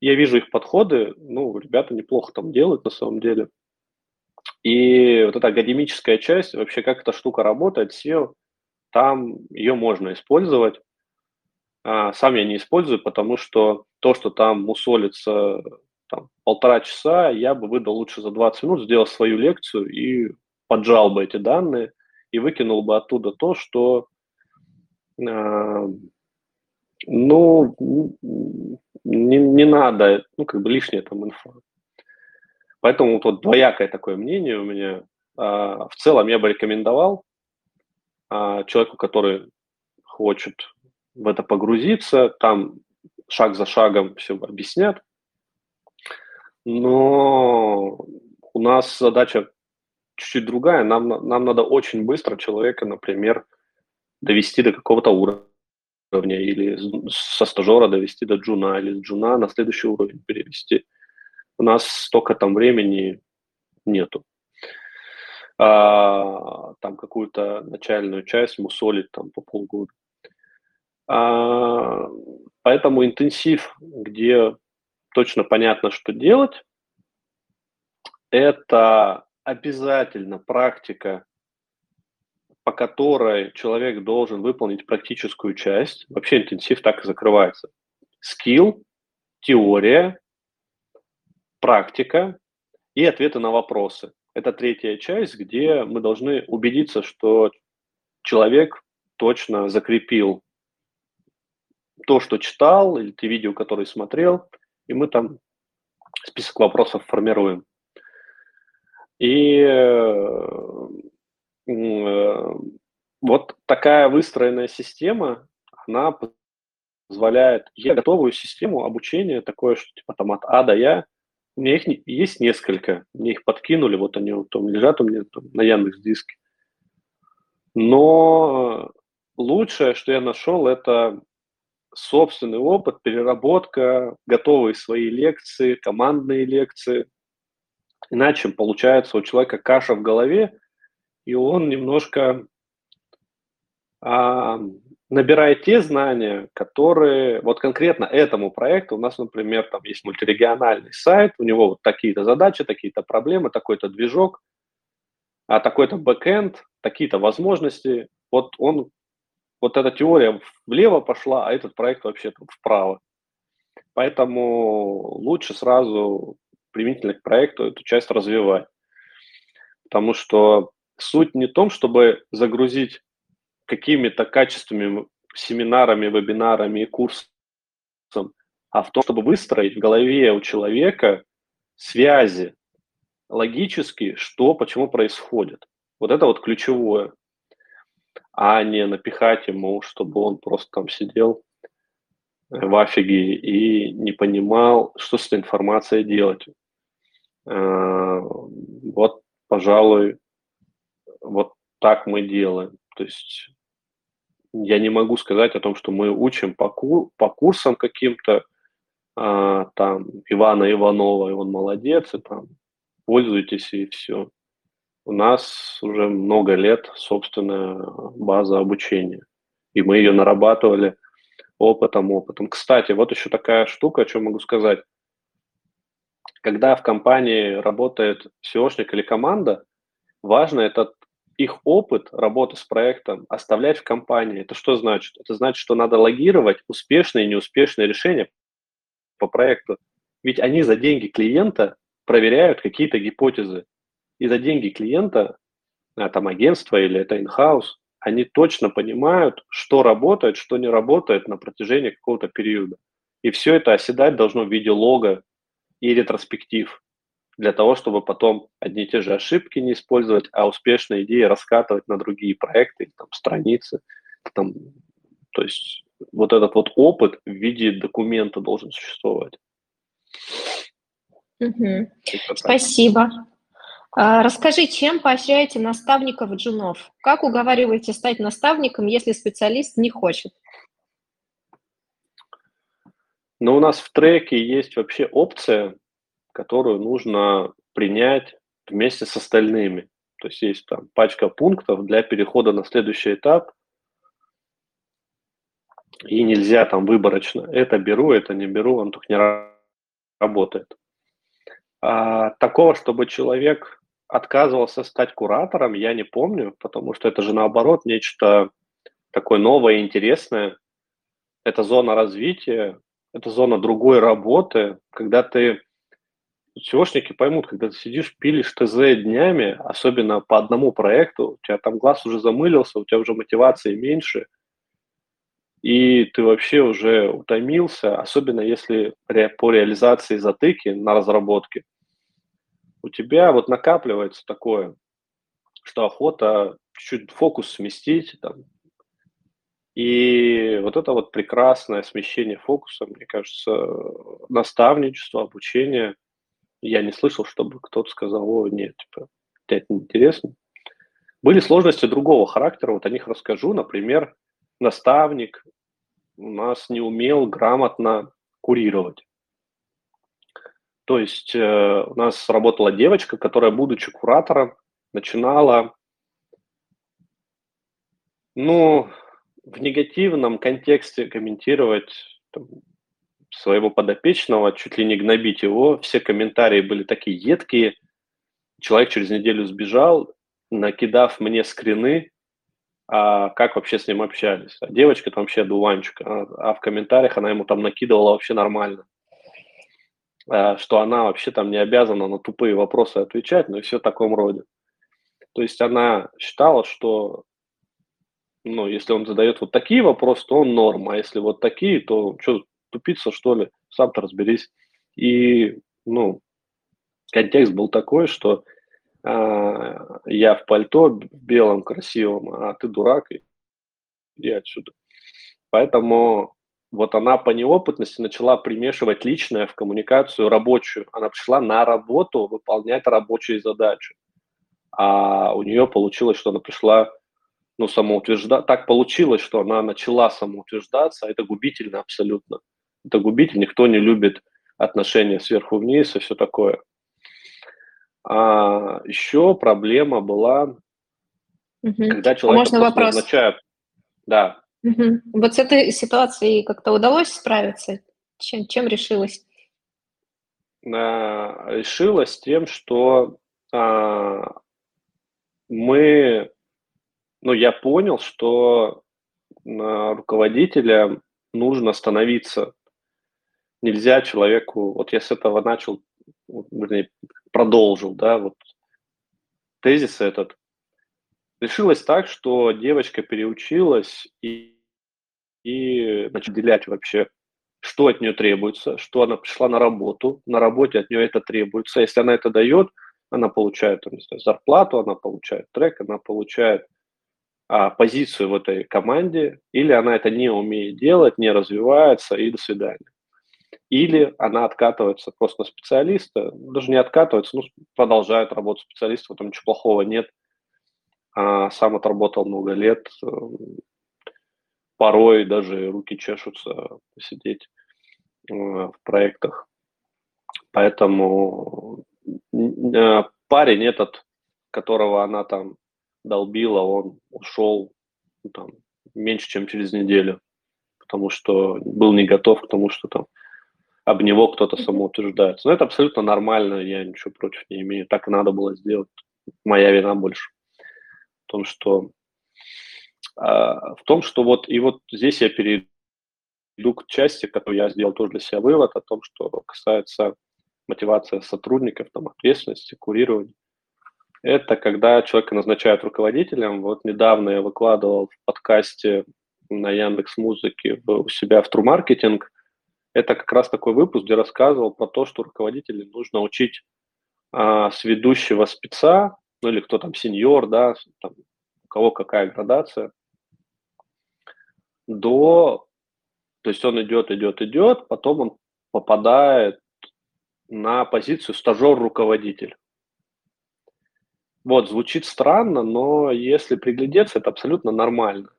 Я вижу их подходы, ну, ребята неплохо там делают на самом деле. И вот эта академическая часть, вообще как эта штука работает, SEO, там ее можно использовать. А, сам я не использую, потому что то, что там мусолится там, полтора часа, я бы выдал лучше за 20 минут, сделал свою лекцию и поджал бы эти данные и выкинул бы оттуда то, что э, ну, не, не надо, ну, как бы лишняя там инфа. Поэтому вот, вот двоякое такое мнение у меня. А, в целом я бы рекомендовал а, человеку, который хочет в это погрузиться, там шаг за шагом все объяснят. Но у нас задача чуть-чуть другая. Нам, нам надо очень быстро человека, например, довести до какого-то уровня, или со стажера довести до джуна, или с джуна на следующий уровень перевести. У нас столько там времени нету. А, там какую-то начальную часть мусолить там по полгода. А, поэтому интенсив, где точно понятно, что делать, это обязательно практика, по которой человек должен выполнить практическую часть. Вообще интенсив так и закрывается. Скилл, теория, практика и ответы на вопросы. Это третья часть, где мы должны убедиться, что человек точно закрепил то, что читал, или те видео, которые смотрел, и мы там список вопросов формируем. И э, э, вот такая выстроенная система, она позволяет, я готовую систему обучения, такое, что типа там от А до Я, у меня их есть несколько, мне их подкинули, вот они вот там лежат у меня там, на Яндекс Диске. Но лучшее, что я нашел, это собственный опыт, переработка, готовые свои лекции, командные лекции. Иначе получается у человека каша в голове, и он немножко а, набирает те знания, которые вот конкретно этому проекту, у нас, например, там есть мультирегиональный сайт, у него вот такие-то задачи, такие-то проблемы, такой-то движок, а такой-то бэкэнд, такие-то возможности. Вот он вот эта теория влево пошла, а этот проект вообще вправо. Поэтому лучше сразу применительно к проекту эту часть развивать. Потому что суть не в том, чтобы загрузить какими-то качественными семинарами, вебинарами и курсом, а в том, чтобы выстроить в голове у человека связи логически, что, почему происходит. Вот это вот ключевое а не напихать ему, чтобы он просто там сидел в афиге и не понимал, что с этой информацией делать. А, вот, пожалуй, вот так мы делаем. То есть я не могу сказать о том, что мы учим по, кур по курсам каким-то, а, там, Ивана Иванова, и он молодец, и там, пользуйтесь, и все у нас уже много лет собственная база обучения. И мы ее нарабатывали опытом, опытом. Кстати, вот еще такая штука, о чем могу сказать. Когда в компании работает SEOшник или команда, важно этот их опыт работы с проектом оставлять в компании. Это что значит? Это значит, что надо логировать успешные и неуспешные решения по проекту. Ведь они за деньги клиента проверяют какие-то гипотезы и за деньги клиента, а там агентство или это in-house, они точно понимают, что работает, что не работает на протяжении какого-то периода. И все это оседать должно в виде лога и ретроспектив для того, чтобы потом одни и те же ошибки не использовать, а успешные идеи раскатывать на другие проекты, там, страницы. Там, то есть вот этот вот опыт в виде документа должен существовать. Угу. Спасибо. А, расскажи, чем поощряете наставников джунов? Как уговариваете стать наставником, если специалист не хочет? Но у нас в треке есть вообще опция, которую нужно принять вместе с остальными. То есть есть там пачка пунктов для перехода на следующий этап, и нельзя там выборочно это беру, это не беру, он только не работает. А, такого, чтобы человек отказывался стать куратором, я не помню, потому что это же наоборот нечто такое новое, интересное. Это зона развития, это зона другой работы, когда ты SEOшники поймут, когда ты сидишь, пилишь ТЗ днями, особенно по одному проекту, у тебя там глаз уже замылился, у тебя уже мотивации меньше, и ты вообще уже утомился, особенно если по реализации затыки на разработке, у тебя вот накапливается такое, что охота чуть-чуть фокус сместить, там, и вот это вот прекрасное смещение фокуса, мне кажется, наставничество, обучение, я не слышал, чтобы кто-то сказал, о, нет, типа, это неинтересно. Были сложности другого характера, вот о них расскажу. Например, наставник у нас не умел грамотно курировать. То есть э, у нас работала девочка, которая, будучи куратором, начинала, ну, в негативном контексте комментировать там, своего подопечного, чуть ли не гнобить его. Все комментарии были такие едкие. Человек через неделю сбежал, накидав мне скрины, а как вообще с ним общались. А девочка там вообще дуванчик, а, а в комментариях она ему там накидывала вообще нормально. А, что она вообще там не обязана на тупые вопросы отвечать, ну и все в таком роде. То есть она считала, что ну, если он задает вот такие вопросы, то он норм, а если вот такие, то что, тупица, что ли, сам-то разберись. И, ну, контекст был такой, что а, я в пальто белом красивом, а ты дурак, и иди отсюда. Поэтому вот она по неопытности начала примешивать личное в коммуникацию рабочую. Она пришла на работу выполнять рабочие задачи. А у нее получилось, что она пришла ну, самоутверждаться. Так получилось, что она начала самоутверждаться, а это губительно абсолютно. Это губительно, никто не любит отношения сверху вниз и все такое. А еще проблема была, угу. когда человек а можно вопрос? назначают. Да, Угу. Вот с этой ситуацией как-то удалось справиться? Чем, чем решилась? А, решилась тем, что а, мы, ну, я понял, что руководителя нужно становиться. Нельзя человеку, вот я с этого начал, вернее, продолжил, да, вот тезис этот, Решилось так, что девочка переучилась и, и начала делять вообще, что от нее требуется, что она пришла на работу, на работе от нее это требуется. Если она это дает, она получает там, знаю, зарплату, она получает трек, она получает а, позицию в этой команде, или она это не умеет делать, не развивается, и до свидания. Или она откатывается просто на специалиста, даже не откатывается, ну, продолжает работать специалистом, там ничего плохого нет – а сам отработал много лет, э, порой даже руки чешутся посидеть э, в проектах. Поэтому э, парень этот, которого она там долбила, он ушел ну, там, меньше, чем через неделю, потому что был не готов к тому, что там об него кто-то самоутверждается. Но это абсолютно нормально, я ничего против не имею. Так и надо было сделать. Моя вина больше том, что а, в том, что вот и вот здесь я перейду к части, которую я сделал тоже для себя вывод о том, что касается мотивации сотрудников, там, ответственности, курирования. Это когда человека назначают руководителем. Вот недавно я выкладывал в подкасте на Яндекс Музыке у себя в True Marketing это как раз такой выпуск, где рассказывал про то, что руководителей нужно учить а, с ведущего спеца, ну или кто там сеньор, да, там, у кого какая градация, до, то есть он идет, идет, идет, потом он попадает на позицию стажер-руководитель. Вот, звучит странно, но если приглядеться, это абсолютно нормально.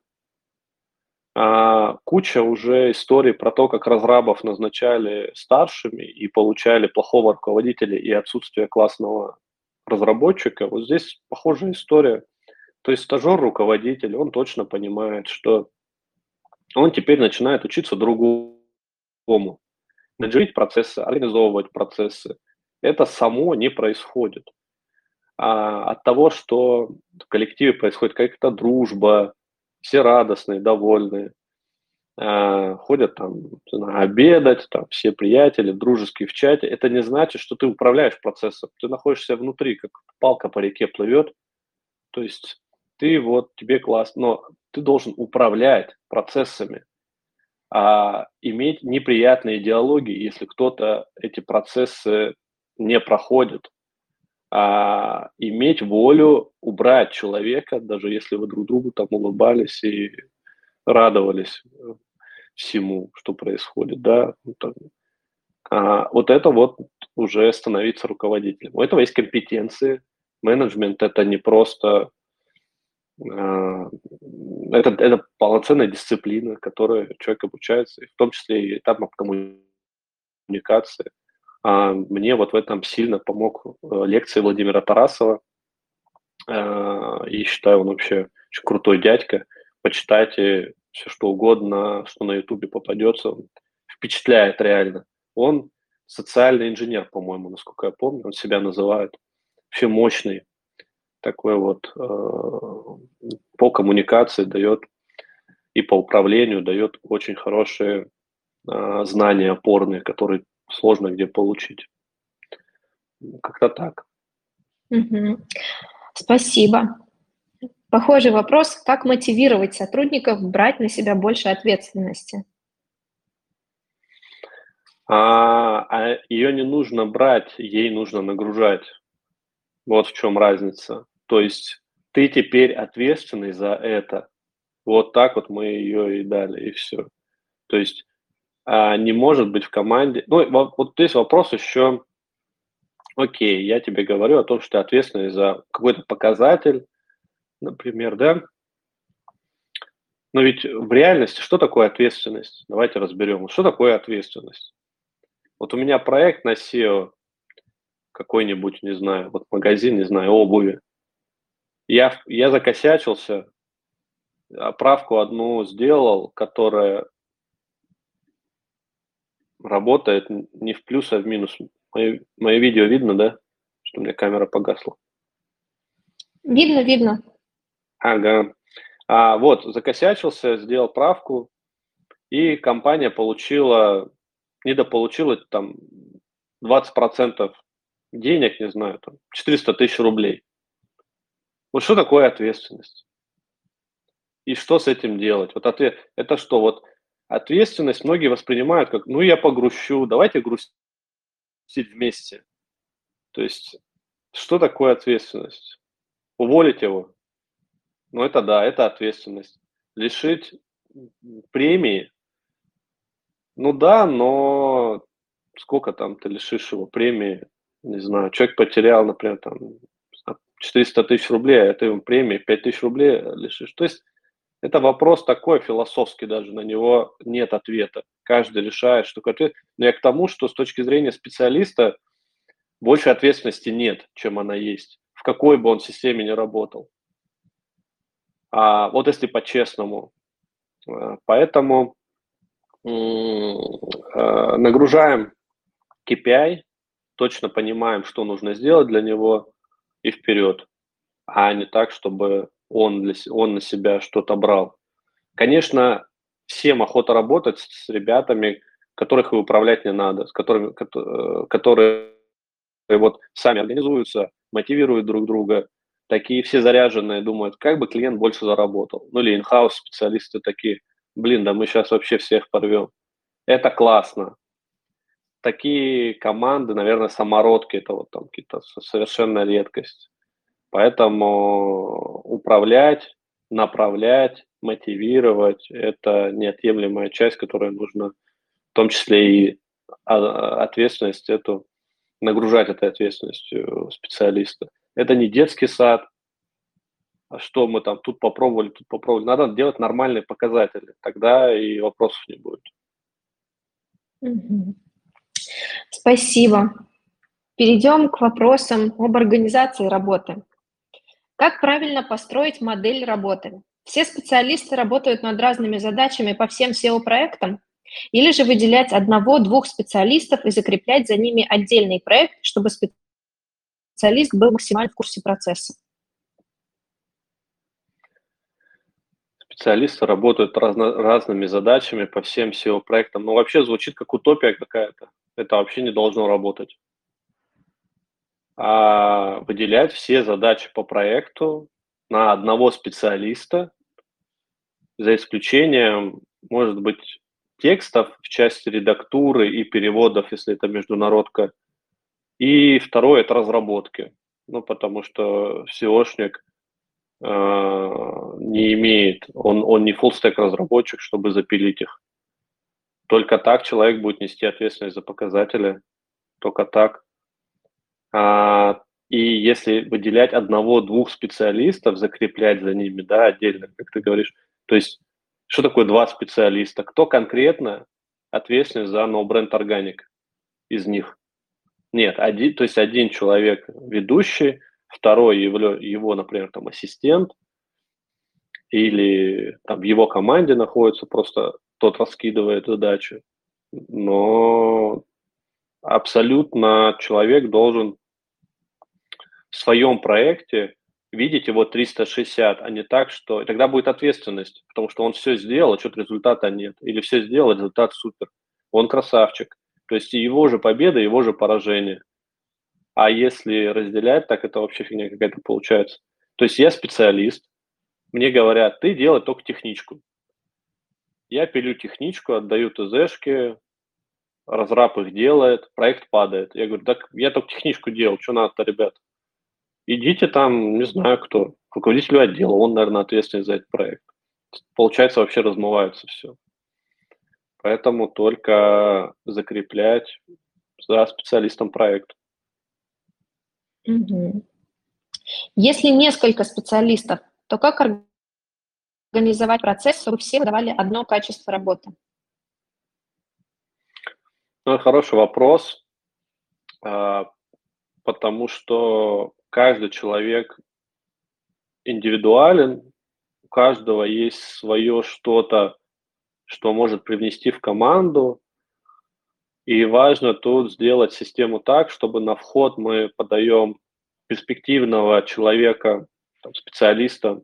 А, куча уже историй про то, как разрабов назначали старшими и получали плохого руководителя и отсутствие классного разработчика. Вот здесь похожая история. То есть стажер-руководитель, он точно понимает, что он теперь начинает учиться другому. Менеджерить процессы, организовывать процессы. Это само не происходит. А от того, что в коллективе происходит какая-то дружба, все радостные, довольные, э, ходят там обедать, там все приятели, дружеские в чате. Это не значит, что ты управляешь процессом. Ты находишься внутри, как палка по реке плывет. То есть ты вот, тебе классно, но ты должен управлять процессами, а иметь неприятные диалоги, если кто-то эти процессы не проходит а, иметь волю убрать человека, даже если вы друг другу там улыбались и радовались э, всему, что происходит, да, а, вот это вот уже становиться руководителем. У этого есть компетенции. Менеджмент это не просто а, это, это полноценная дисциплина, которой человек обучается, и в том числе и этапом коммуникации. А, мне вот в этом сильно помог э, лекции Владимира Тарасова. А, и считаю, он вообще очень крутой дядька. Почитайте все что угодно, что на Ютубе попадется. Впечатляет реально. Он социальный инженер, по-моему, насколько я помню, он себя называет. Вообще мощный. Такой вот э, по коммуникации дает и по управлению дает очень хорошие э, знания опорные, которые сложно где получить. Как-то так. Угу. Спасибо. Похожий вопрос, как мотивировать сотрудников брать на себя больше ответственности? А, а ее не нужно брать, ей нужно нагружать. Вот в чем разница. То есть ты теперь ответственный за это. Вот так вот мы ее и дали, и все. То есть не может быть в команде. Ну, вот, вот здесь вопрос еще, окей, я тебе говорю о том, что ты ответственный за какой-то показатель, например, да? Но ведь в реальности что такое ответственность? Давайте разберем. Что такое ответственность? Вот у меня проект на SEO какой-нибудь, не знаю, вот магазин, не знаю, обуви. Я, я закосячился, оправку одну сделал, которая работает не в плюс, а в минус. Мое, мое видео видно, да? Что у меня камера погасла. Видно, видно. Ага. А, вот, закосячился, сделал правку, и компания получила, недополучила там 20% денег, не знаю, там 400 тысяч рублей. Вот что такое ответственность? И что с этим делать? Вот ответ, это что, вот Ответственность многие воспринимают как, ну, я погрущу, давайте грустить вместе. То есть, что такое ответственность? Уволить его? Ну, это да, это ответственность. Лишить премии? Ну да, но сколько там ты лишишь его премии? Не знаю, человек потерял, например, там 400 тысяч рублей, а это ему премии 5 тысяч рублей лишишь. То есть это вопрос такой философский даже, на него нет ответа. Каждый решает, что ответ. Но я к тому, что с точки зрения специалиста больше ответственности нет, чем она есть, в какой бы он системе ни работал. А вот если по-честному. Э, поэтому э, нагружаем KPI, точно понимаем, что нужно сделать для него и вперед, а не так, чтобы он, для, он на себя что-то брал. Конечно, всем охота работать с ребятами, которых и управлять не надо, с которыми, э, которые вот сами организуются, мотивируют друг друга, такие все заряженные, думают, как бы клиент больше заработал. Ну или инхаус специалисты такие, блин, да мы сейчас вообще всех порвем. Это классно. такие команды, наверное, самородки, это вот там какие-то совершенно редкость. Поэтому управлять, направлять, мотивировать – это неотъемлемая часть, которую нужно в том числе и а, ответственность эту, нагружать этой ответственностью специалиста. Это не детский сад, а что мы там тут попробовали, тут попробовали. Надо делать нормальные показатели, тогда и вопросов не будет. Спасибо. Перейдем к вопросам об организации работы. Как правильно построить модель работы? Все специалисты работают над разными задачами по всем SEO-проектам? Или же выделять одного-двух специалистов и закреплять за ними отдельный проект, чтобы специалист был максимально в курсе процесса? Специалисты работают разно, разными задачами по всем SEO-проектам. Ну, вообще звучит как утопия какая-то. Это вообще не должно работать а выделять все задачи по проекту на одного специалиста, за исключением, может быть, текстов в части редактуры и переводов, если это международка. И второе – это разработки. Ну, потому что SEOшник э, не имеет, он, он не full-stack разработчик, чтобы запилить их. Только так человек будет нести ответственность за показатели, только так. А, и если выделять одного-двух специалистов, закреплять за ними, да, отдельно, как ты говоришь, то есть что такое два специалиста? Кто конкретно ответственен за No Brand Organic из них? Нет, один, то есть один человек ведущий, второй его, его, например, там ассистент, или там в его команде находится, просто тот раскидывает задачу. Но абсолютно человек должен в своем проекте видеть его 360, а не так, что... И тогда будет ответственность, потому что он все сделал, а что-то результата нет. Или все сделал, а результат супер. Он красавчик. То есть его же победа, его же поражение. А если разделять, так это вообще фигня какая-то получается. То есть я специалист, мне говорят, ты делай только техничку. Я пилю техничку, отдаю ТЗшки, разраб их делает, проект падает. Я говорю, так я только техничку делал, что надо-то, ребят? Идите там, не знаю кто, руководителю отдела, он, наверное, ответственный за этот проект. Получается, вообще размывается все. Поэтому только закреплять за специалистом проект. Угу. Если несколько специалистов, то как организовать процесс, чтобы все выдавали одно качество работы? Ну, хороший вопрос, а, потому что каждый человек индивидуален, у каждого есть свое что-то, что может привнести в команду, и важно тут сделать систему так, чтобы на вход мы подаем перспективного человека, там, специалиста,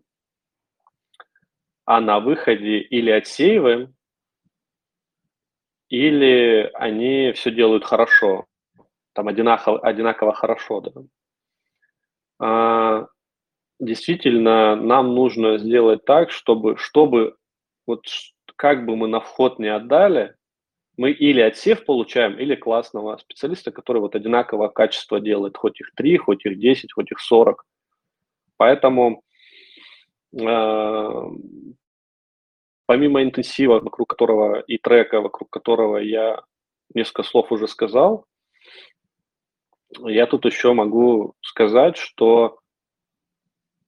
а на выходе или отсеиваем, или они все делают хорошо, там одинаково, одинаково хорошо. Да. А, действительно нам нужно сделать так, чтобы, чтобы вот как бы мы на вход не отдали, мы или отсев получаем, или классного специалиста, который вот одинаковое качество делает, хоть их 3, хоть их 10, хоть их 40. Поэтому э, помимо интенсива, вокруг которого и трека, вокруг которого я несколько слов уже сказал, я тут еще могу сказать, что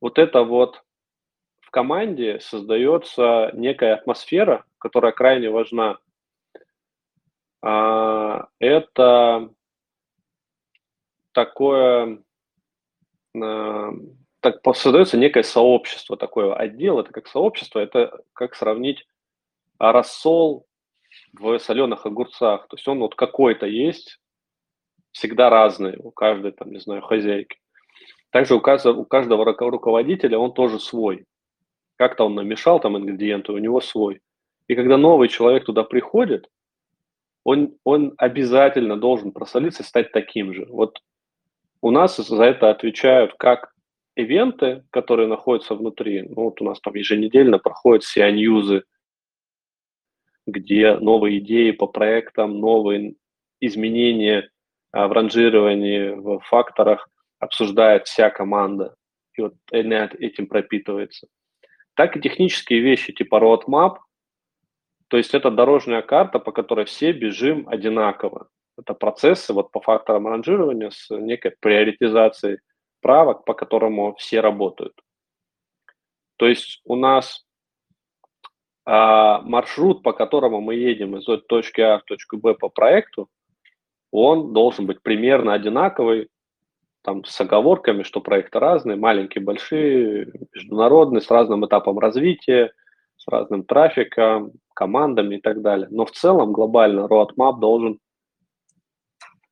вот это вот в команде создается некая атмосфера, которая крайне важна. А, это такое, а, так создается некое сообщество, такое отдел, это как сообщество, это как сравнить рассол в соленых огурцах. То есть он вот какой-то есть, всегда разные у каждой, там, не знаю, хозяйки. Также у каждого, у каждого руководителя он тоже свой. Как-то он намешал там ингредиенты, у него свой. И когда новый человек туда приходит, он, он обязательно должен просолиться и стать таким же. Вот у нас за это отвечают как ивенты, которые находятся внутри. Ну, вот у нас там еженедельно проходят CI-ньюзы, где новые идеи по проектам, новые изменения в ранжировании, в факторах обсуждает вся команда, и вот этим пропитывается. Так и технические вещи типа roadmap, то есть это дорожная карта, по которой все бежим одинаково. Это процессы вот по факторам ранжирования с некой приоритизацией правок, по которому все работают. То есть у нас а, маршрут, по которому мы едем из точки А в точку Б по проекту, он должен быть примерно одинаковый, там с оговорками, что проекты разные, маленькие, большие, международные, с разным этапом развития, с разным трафиком, командами и так далее. Но в целом глобально roadmap должен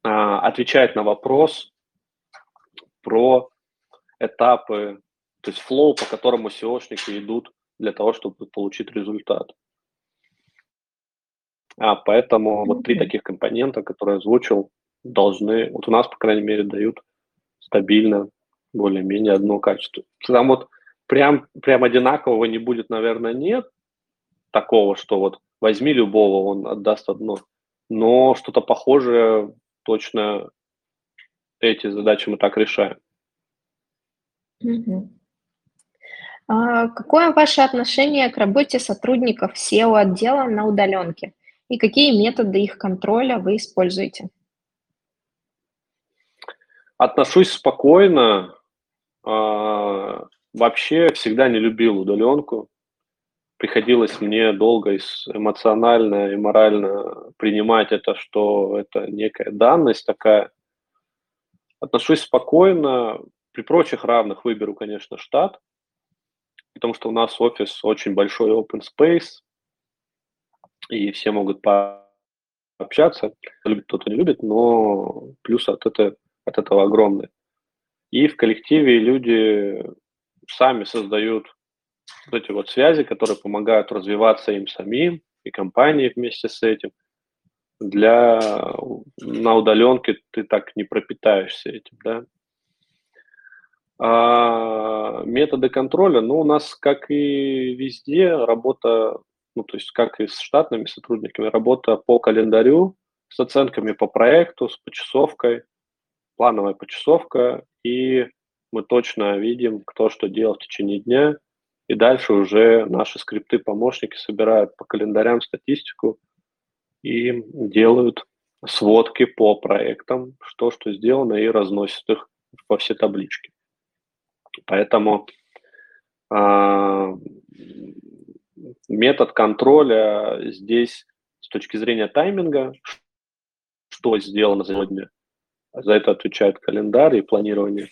а, отвечать на вопрос про этапы, то есть флоу, по которому SEOшники идут для того, чтобы получить результат. А, поэтому вот три таких компонента, которые озвучил, должны, вот у нас, по крайней мере, дают стабильно, более-менее одно качество. Там вот прям, прям одинакового не будет, наверное, нет такого, что вот возьми любого, он отдаст одно. Но что-то похожее точно эти задачи мы так решаем. Угу. А какое ваше отношение к работе сотрудников SEO-отдела на удаленке? И какие методы их контроля вы используете? Отношусь спокойно. А, вообще всегда не любил удаленку. Приходилось мне долго эмоционально и морально принимать это, что это некая данность такая. Отношусь спокойно. При прочих равных выберу, конечно, штат, потому что у нас офис очень большой open space, и все могут пообщаться. Любит кто-то не любит, но плюс от этого от этого огромный. И в коллективе люди сами создают вот эти вот связи, которые помогают развиваться им самим и компании вместе с этим. Для на удаленке ты так не пропитаешься этим, да. А методы контроля, ну, у нас, как и везде, работа, ну, то есть как и с штатными сотрудниками, работа по календарю, с оценками по проекту, с почасовкой, плановая почасовка, и мы точно видим, кто что делал в течение дня, и дальше уже наши скрипты-помощники собирают по календарям статистику и делают сводки по проектам, что что сделано, и разносят их во все таблички. Поэтому э, метод контроля здесь с точки зрения тайминга, что сделано сегодня, за это отвечает календарь и планирование.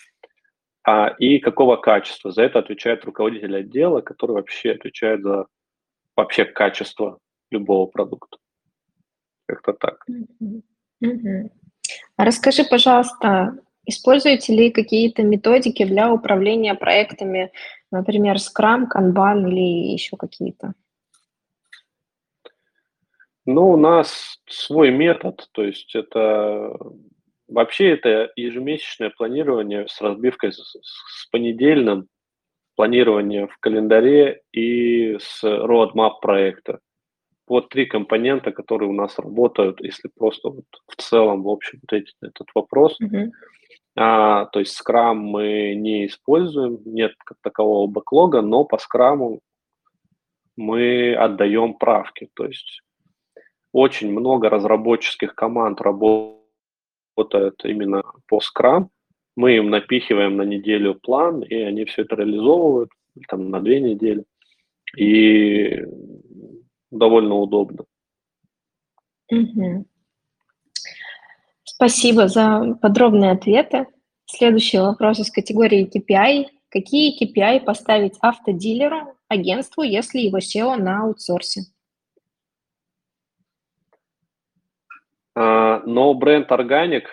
А, и какого качества? За это отвечает руководитель отдела, который вообще отвечает за вообще качество любого продукта. Как-то так. А расскажи, пожалуйста, используете ли какие-то методики для управления проектами, например, Scrum, Kanban или еще какие-то? Ну, у нас свой метод, то есть это Вообще это ежемесячное планирование с разбивкой с, с понедельным, планирование в календаре и с roadmap проекта. Вот три компонента, которые у нас работают, если просто вот в целом, в общем, ответить на этот вопрос. Mm-hmm. А, то есть Scrum мы не используем, нет как такового бэклога, но по Scrum мы отдаем правки. То есть очень много разработческих команд работают именно по скрам, мы им напихиваем на неделю план, и они все это реализовывают там на две недели. И довольно удобно. Угу. Спасибо за подробные ответы. Следующий вопрос из категории KPI. Какие KPI поставить автодилеру, агентству, если его SEO на аутсорсе? Но бренд органик,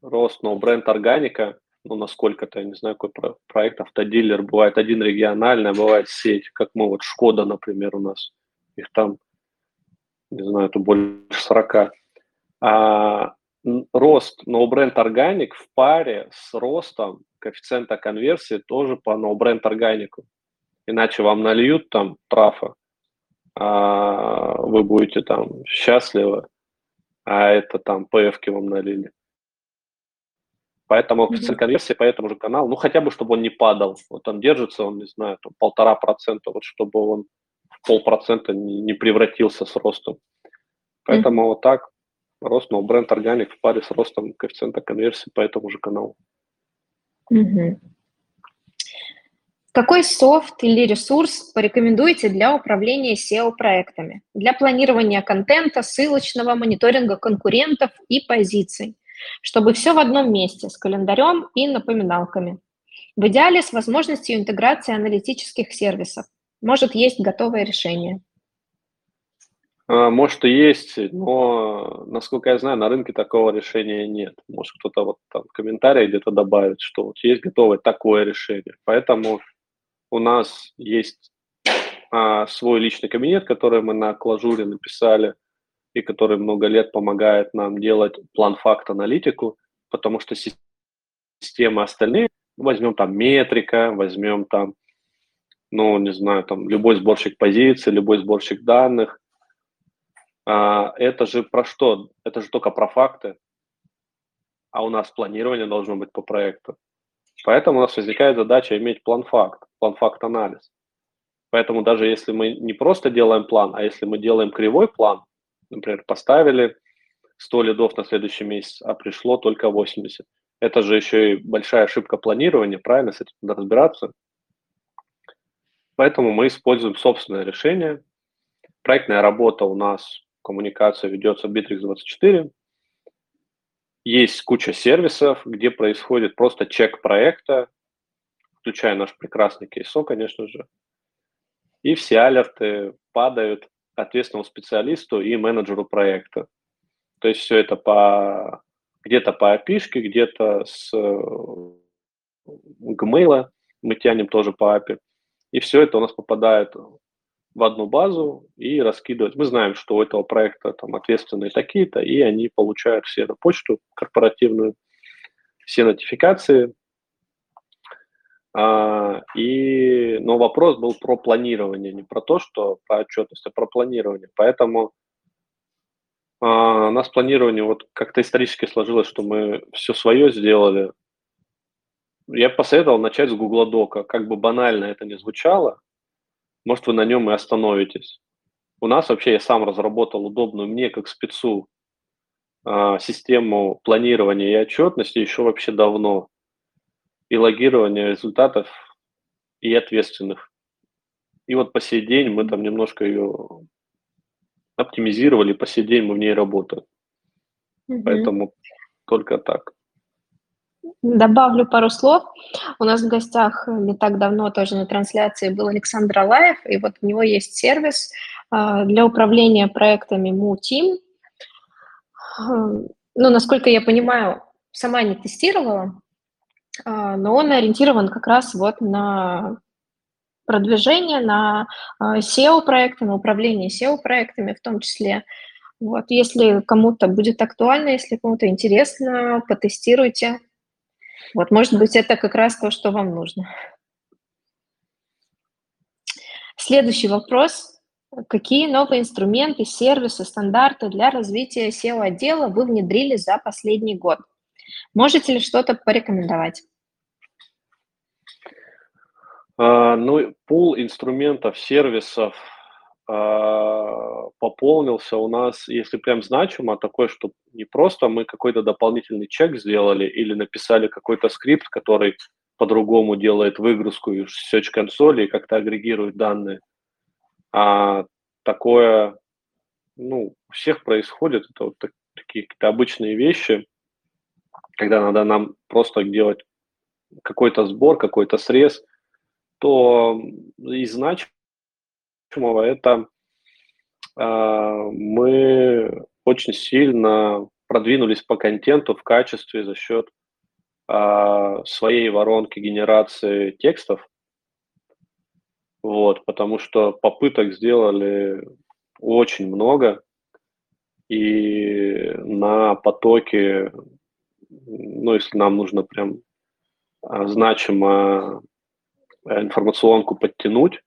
рост, но бренд органика, ну, насколько-то, я не знаю, какой проект, автодилер, бывает один региональный, а бывает сеть, как мы, вот Шкода, например, у нас, их там, не знаю, это больше 40. А рост no бренд органик в паре с ростом коэффициента конверсии тоже по no бренд органику. Иначе вам нальют там трафа, а вы будете там счастливы, а это там PF вам налили. Поэтому коэффициент конверсии по этому же каналу, ну хотя бы, чтобы он не падал. Вот он держится, он, не знаю, там, полтора процента, вот чтобы он в полпроцента не, не превратился с ростом. Поэтому mm-hmm. вот так рост но бренд органик в паре с ростом коэффициента конверсии по этому же каналу. Mm-hmm. Какой софт или ресурс порекомендуете для управления SEO-проектами, для планирования контента, ссылочного, мониторинга конкурентов и позиций, чтобы все в одном месте с календарем и напоминалками? В идеале с возможностью интеграции аналитических сервисов. Может, есть готовое решение. А, может и есть, но, насколько я знаю, на рынке такого решения нет. Может, кто-то вот там в комментариях где-то добавит, что вот есть готовое такое решение. Поэтому у нас есть а, свой личный кабинет, который мы на клажуре написали и который много лет помогает нам делать план-факт-аналитику, потому что системы остальные, возьмем там метрика, возьмем там, ну, не знаю, там любой сборщик позиций, любой сборщик данных, а, это же про что? Это же только про факты, а у нас планирование должно быть по проекту. Поэтому у нас возникает задача иметь план-факт, план-факт-анализ. Поэтому даже если мы не просто делаем план, а если мы делаем кривой план, например, поставили 100 лидов на следующий месяц, а пришло только 80. Это же еще и большая ошибка планирования, правильно, с этим надо разбираться. Поэтому мы используем собственное решение. Проектная работа у нас, коммуникация ведется в Bittrex24, есть куча сервисов, где происходит просто чек проекта, включая наш прекрасный кейсо, конечно же. И все алерты падают ответственному специалисту и менеджеру проекта. То есть все это по где-то по API, где-то с Gmail мы тянем тоже по API. И все это у нас попадает в одну базу и раскидывать. Мы знаем, что у этого проекта там ответственные такие-то, и они получают все на почту корпоративную, все нотификации. А, и, но вопрос был про планирование, не про то, что про отчетность, а про планирование. Поэтому а, у нас планирование вот как-то исторически сложилось, что мы все свое сделали. Я посоветовал начать с Google Дока. Как бы банально это не звучало, может, вы на нем и остановитесь. У нас вообще я сам разработал удобную мне как спецу э, систему планирования и отчетности еще вообще давно. И логирования результатов и ответственных. И вот по сей день мы там немножко ее оптимизировали, по сей день мы в ней работаем. Mm-hmm. Поэтому только так. Добавлю пару слов. У нас в гостях не так давно тоже на трансляции был Александр Алаев, и вот у него есть сервис а, для управления проектами MooTeam. Ну, насколько я понимаю, сама не тестировала, а, но он ориентирован как раз вот на продвижение, на SEO-проекты, на управление SEO-проектами в том числе. Вот, если кому-то будет актуально, если кому-то интересно, потестируйте, вот, может быть, это как раз то, что вам нужно. Следующий вопрос. Какие новые инструменты, сервисы, стандарты для развития SEO-отдела вы внедрили за последний год? Можете ли что-то порекомендовать? Uh, ну, пул инструментов, сервисов пополнился у нас, если прям значимо, такое, что не просто мы какой-то дополнительный чек сделали или написали какой-то скрипт, который по-другому делает выгрузку из search консоли и как-то агрегирует данные, а такое, ну, у всех происходит, это вот такие какие-то обычные вещи, когда надо нам просто делать какой-то сбор, какой-то срез, то из значимого это а, мы очень сильно продвинулись по контенту в качестве за счет а, своей воронки генерации текстов. Вот, потому что попыток сделали очень много, и на потоке, ну, если нам нужно прям а, значимо информационку подтянуть,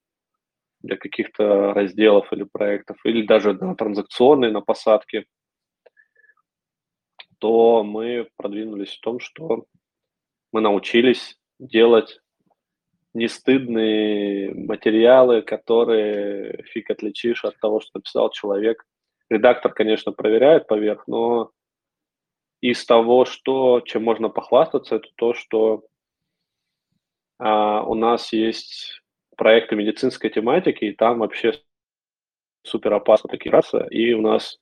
для каких-то разделов или проектов, или даже на транзакционные, на посадки, то мы продвинулись в том, что мы научились делать нестыдные материалы, которые фиг отличишь от того, что написал человек. Редактор, конечно, проверяет поверх, но из того, что, чем можно похвастаться, это то, что а, у нас есть проекты медицинской тематики, и там вообще супер опасно такие расы, и у нас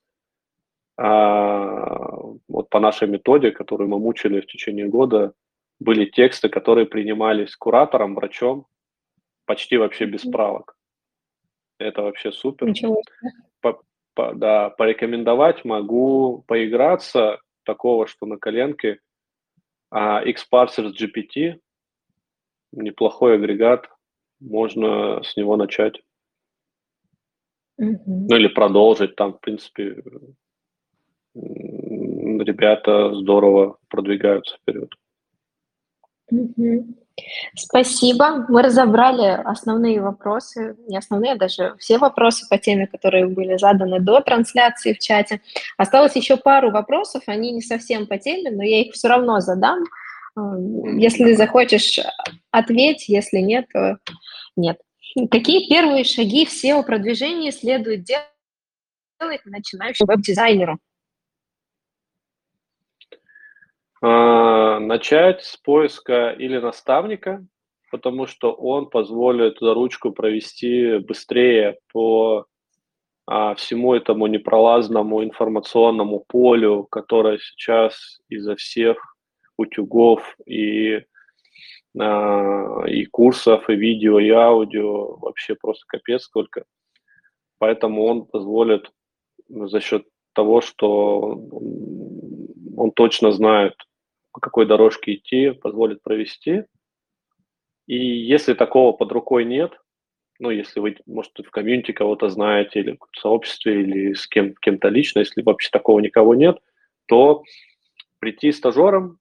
а, вот по нашей методе, которую мы мучили в течение года, были тексты, которые принимались куратором, врачом, почти вообще без справок. Это вообще супер. Ничего По, по, да, порекомендовать могу поиграться такого, что на коленке а, Xparsers GPT, неплохой агрегат, можно с него начать. Мгм. Ну или продолжить, там, в принципе, ребята здорово продвигаются вперед. Мгм. Спасибо. Мы разобрали основные вопросы, не основные, а даже все вопросы по теме, которые были заданы до трансляции в чате. Осталось еще пару вопросов, они не совсем по теме, но я их все равно задам. Если захочешь, ответь, если нет, то нет. Какие первые шаги в SEO-продвижении следует делать начинающему веб-дизайнеру? А, Начать с поиска или наставника, потому что он позволит за ручку провести быстрее по а, всему этому непролазному информационному полю, которое сейчас из-за всех утюгов и, а, и курсов, и видео, и аудио вообще просто капец сколько. Поэтому он позволит за счет того, что он, точно знает, по какой дорожке идти, позволит провести. И если такого под рукой нет, ну, если вы, может, в комьюнити кого-то знаете, или в сообществе, или с кем, кем-то лично, если вообще такого никого нет, то прийти стажером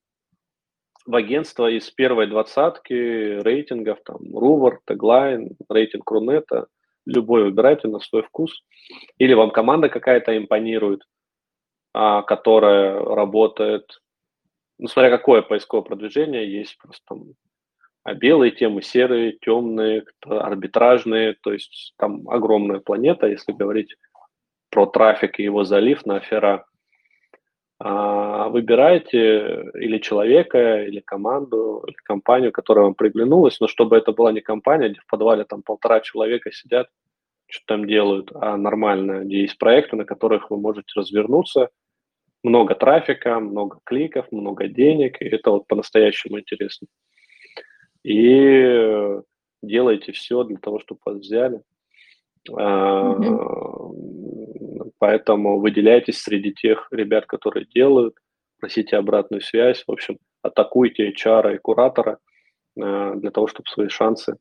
в агентство из первой двадцатки рейтингов, там, Рувер, Теглайн, рейтинг Рунета, любой выбирайте на свой вкус. Или вам команда какая-то импонирует, а, которая работает, ну, смотря какое поисковое продвижение, есть просто там а белые темы, серые, темные, арбитражные, то есть там огромная планета, если говорить про трафик и его залив на афера. А, выбирайте или человека, или команду, или компанию, которая вам приглянулась, но чтобы это была не компания, где в подвале там полтора человека сидят, что там делают, а нормально, где есть проекты, на которых вы можете развернуться, много трафика, много кликов, много денег, и это вот по-настоящему интересно. И делайте все для того, чтобы вас взяли. Mm-hmm. Поэтому выделяйтесь среди тех ребят, которые делают, просите обратную связь, в общем, атакуйте HR и куратора а, для того, чтобы свои шансы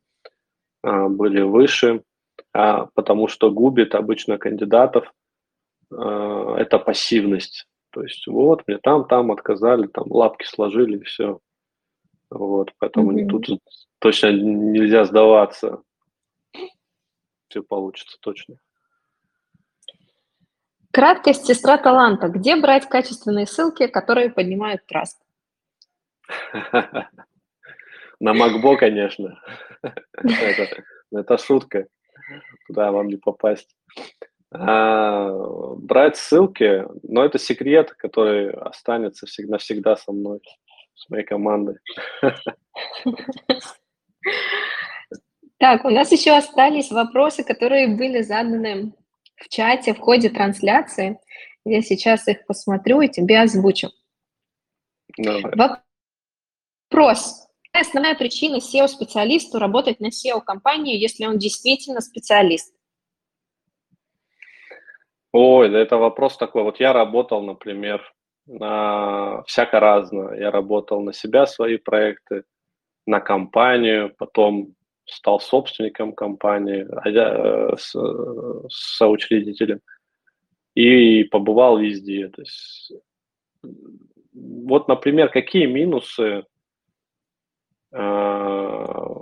а, были выше, потому что губит обычно кандидатов это пассивность. То есть вот мне там, там отказали, там лапки сложили и все. Вот, поэтому mm-hmm. тут точно нельзя сдаваться. Все получится точно. Краткость сестра таланта. Где брать качественные ссылки, которые поднимают траст? На Макбо, конечно. Это шутка. Туда вам не попасть. А, брать ссылки, но это секрет, который останется всегда всегда со мной, с моей командой. Так, у нас еще остались вопросы, которые были заданы в чате в ходе трансляции. Я сейчас их посмотрю и тебе озвучу. Давай. Вопрос. Какая основная причина SEO-специалисту работать на SEO-компанию, если он действительно специалист? Ой, да это вопрос такой. Вот я работал, например, на всяко разное. Я работал на себя свои проекты, на компанию, потом стал собственником компании, э, с, соучредителем и побывал везде. То есть, вот, например, какие минусы э,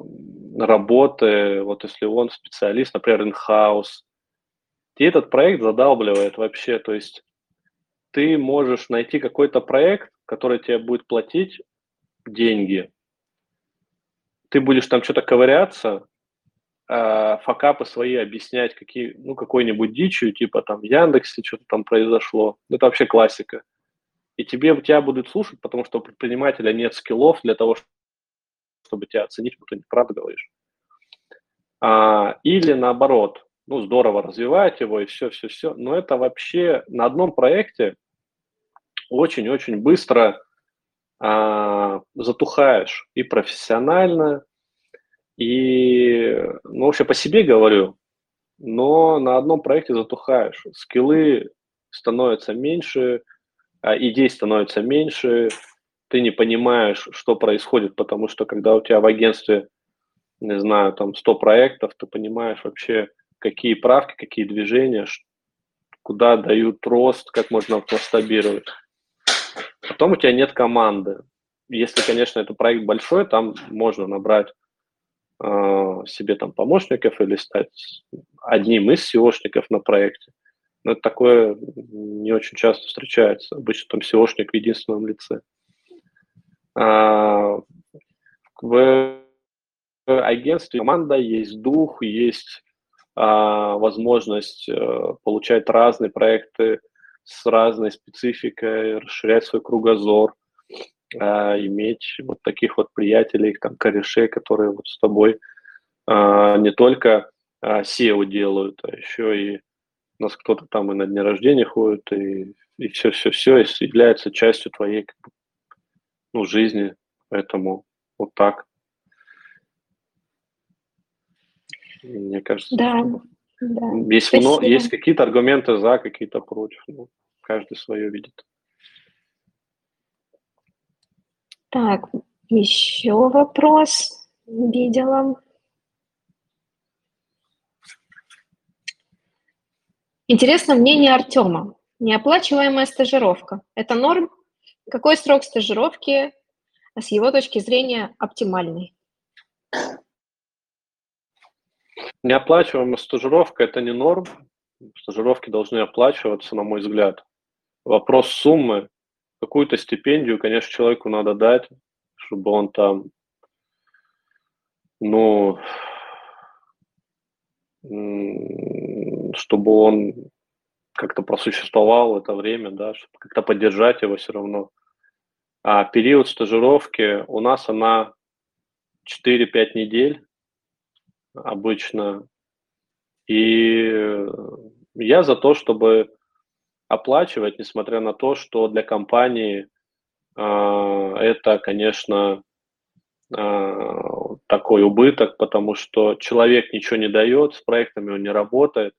работы, вот если он специалист, например, in-house, и этот проект задалбливает вообще, то есть ты можешь найти какой-то проект, который тебе будет платить деньги. Ты будешь там что-то ковыряться, э, факапы свои объяснять, какие, ну, какой-нибудь дичью, типа там Яндексе что-то там произошло. Это вообще классика. И тебе, тебя будут слушать, потому что у предпринимателя нет скиллов для того, чтобы тебя оценить, вот ты неправду говоришь. А, или наоборот, ну, здорово развивать его и все-все-все, но это вообще на одном проекте очень-очень быстро затухаешь и профессионально, и, ну, вообще по себе говорю, но на одном проекте затухаешь. Скиллы становятся меньше, а идей становится меньше, ты не понимаешь, что происходит, потому что когда у тебя в агентстве, не знаю, там 100 проектов, ты понимаешь вообще, какие правки, какие движения, куда дают рост, как можно масштабировать. Потом у тебя нет команды. Если, конечно, это проект большой, там можно набрать э, себе там помощников или стать одним из SEOшников на проекте. Но это такое не очень часто встречается. Обычно там SEOшник в единственном лице. А, в агентстве команда есть дух, есть а, возможность а, получать разные проекты с разной спецификой, расширять свой кругозор, а, иметь вот таких вот приятелей, там, корешей, которые вот с тобой а, не только а, SEO делают, а еще и у нас кто-то там и на дне рождения ходит, и, и все-все-все является частью твоей ну, жизни. Поэтому вот так. Мне кажется, да, да. Есть, много, есть какие-то аргументы за, какие-то против. Ну, каждый свое видит. Так, еще вопрос видела. Интересно мнение Артема. Неоплачиваемая стажировка – это норм? Какой срок стажировки с его точки зрения оптимальный? Неоплачиваемая стажировка – это не норм. Стажировки должны оплачиваться, на мой взгляд. Вопрос суммы. Какую-то стипендию, конечно, человеку надо дать, чтобы он там, ну, чтобы он как-то просуществовал это время, да, чтобы как-то поддержать его все равно. А период стажировки у нас она 4-5 недель обычно. И я за то, чтобы оплачивать, несмотря на то, что для компании э, это, конечно, э, такой убыток, потому что человек ничего не дает, с проектами он не работает,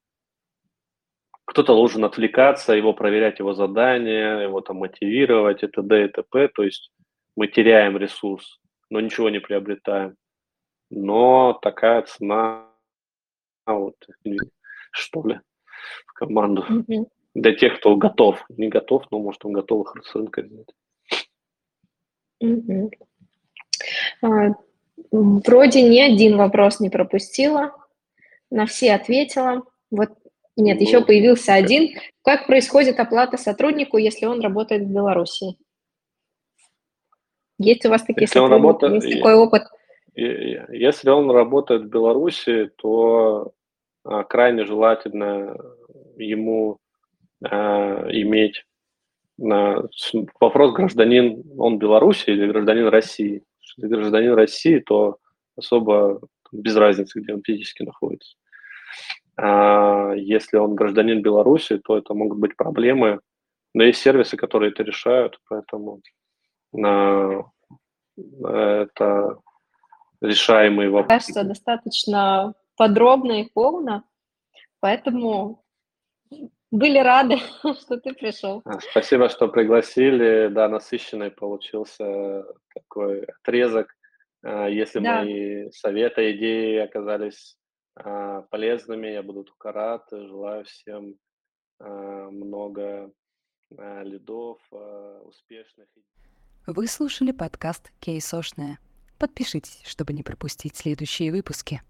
кто-то должен отвлекаться, его проверять его задания, его там мотивировать, и т.д. и т.п. То есть мы теряем ресурс, но ничего не приобретаем. Но такая цена, вот, что ли, в команду. Mm-hmm. Для тех, кто готов. Не готов, но может он готов их с рынка взять. Mm-hmm. А, вроде ни один вопрос не пропустила, на все ответила. Вот нет, еще ну, появился один. Как происходит оплата сотруднику, если он работает в Беларуси? Есть у вас такие если сотрудники? работает, есть такой опыт? Если он работает в Беларуси, то а, крайне желательно ему а, иметь вопрос гражданин, он Беларуси или гражданин России. Если гражданин России, то особо без разницы, где он физически находится. А если он гражданин Беларуси, то это могут быть проблемы. Но есть сервисы, которые это решают, поэтому это решаемый вопрос. Кажется, достаточно подробно и полно, поэтому были рады, что ты пришел. А, спасибо, что пригласили. Да, насыщенный получился такой отрезок. А, если да. мои советы, идеи оказались а, полезными. Я буду только рад. Желаю всем много лидов, успешных. Вы слушали подкаст «Кейсошная». Подпишитесь, чтобы не пропустить следующие выпуски.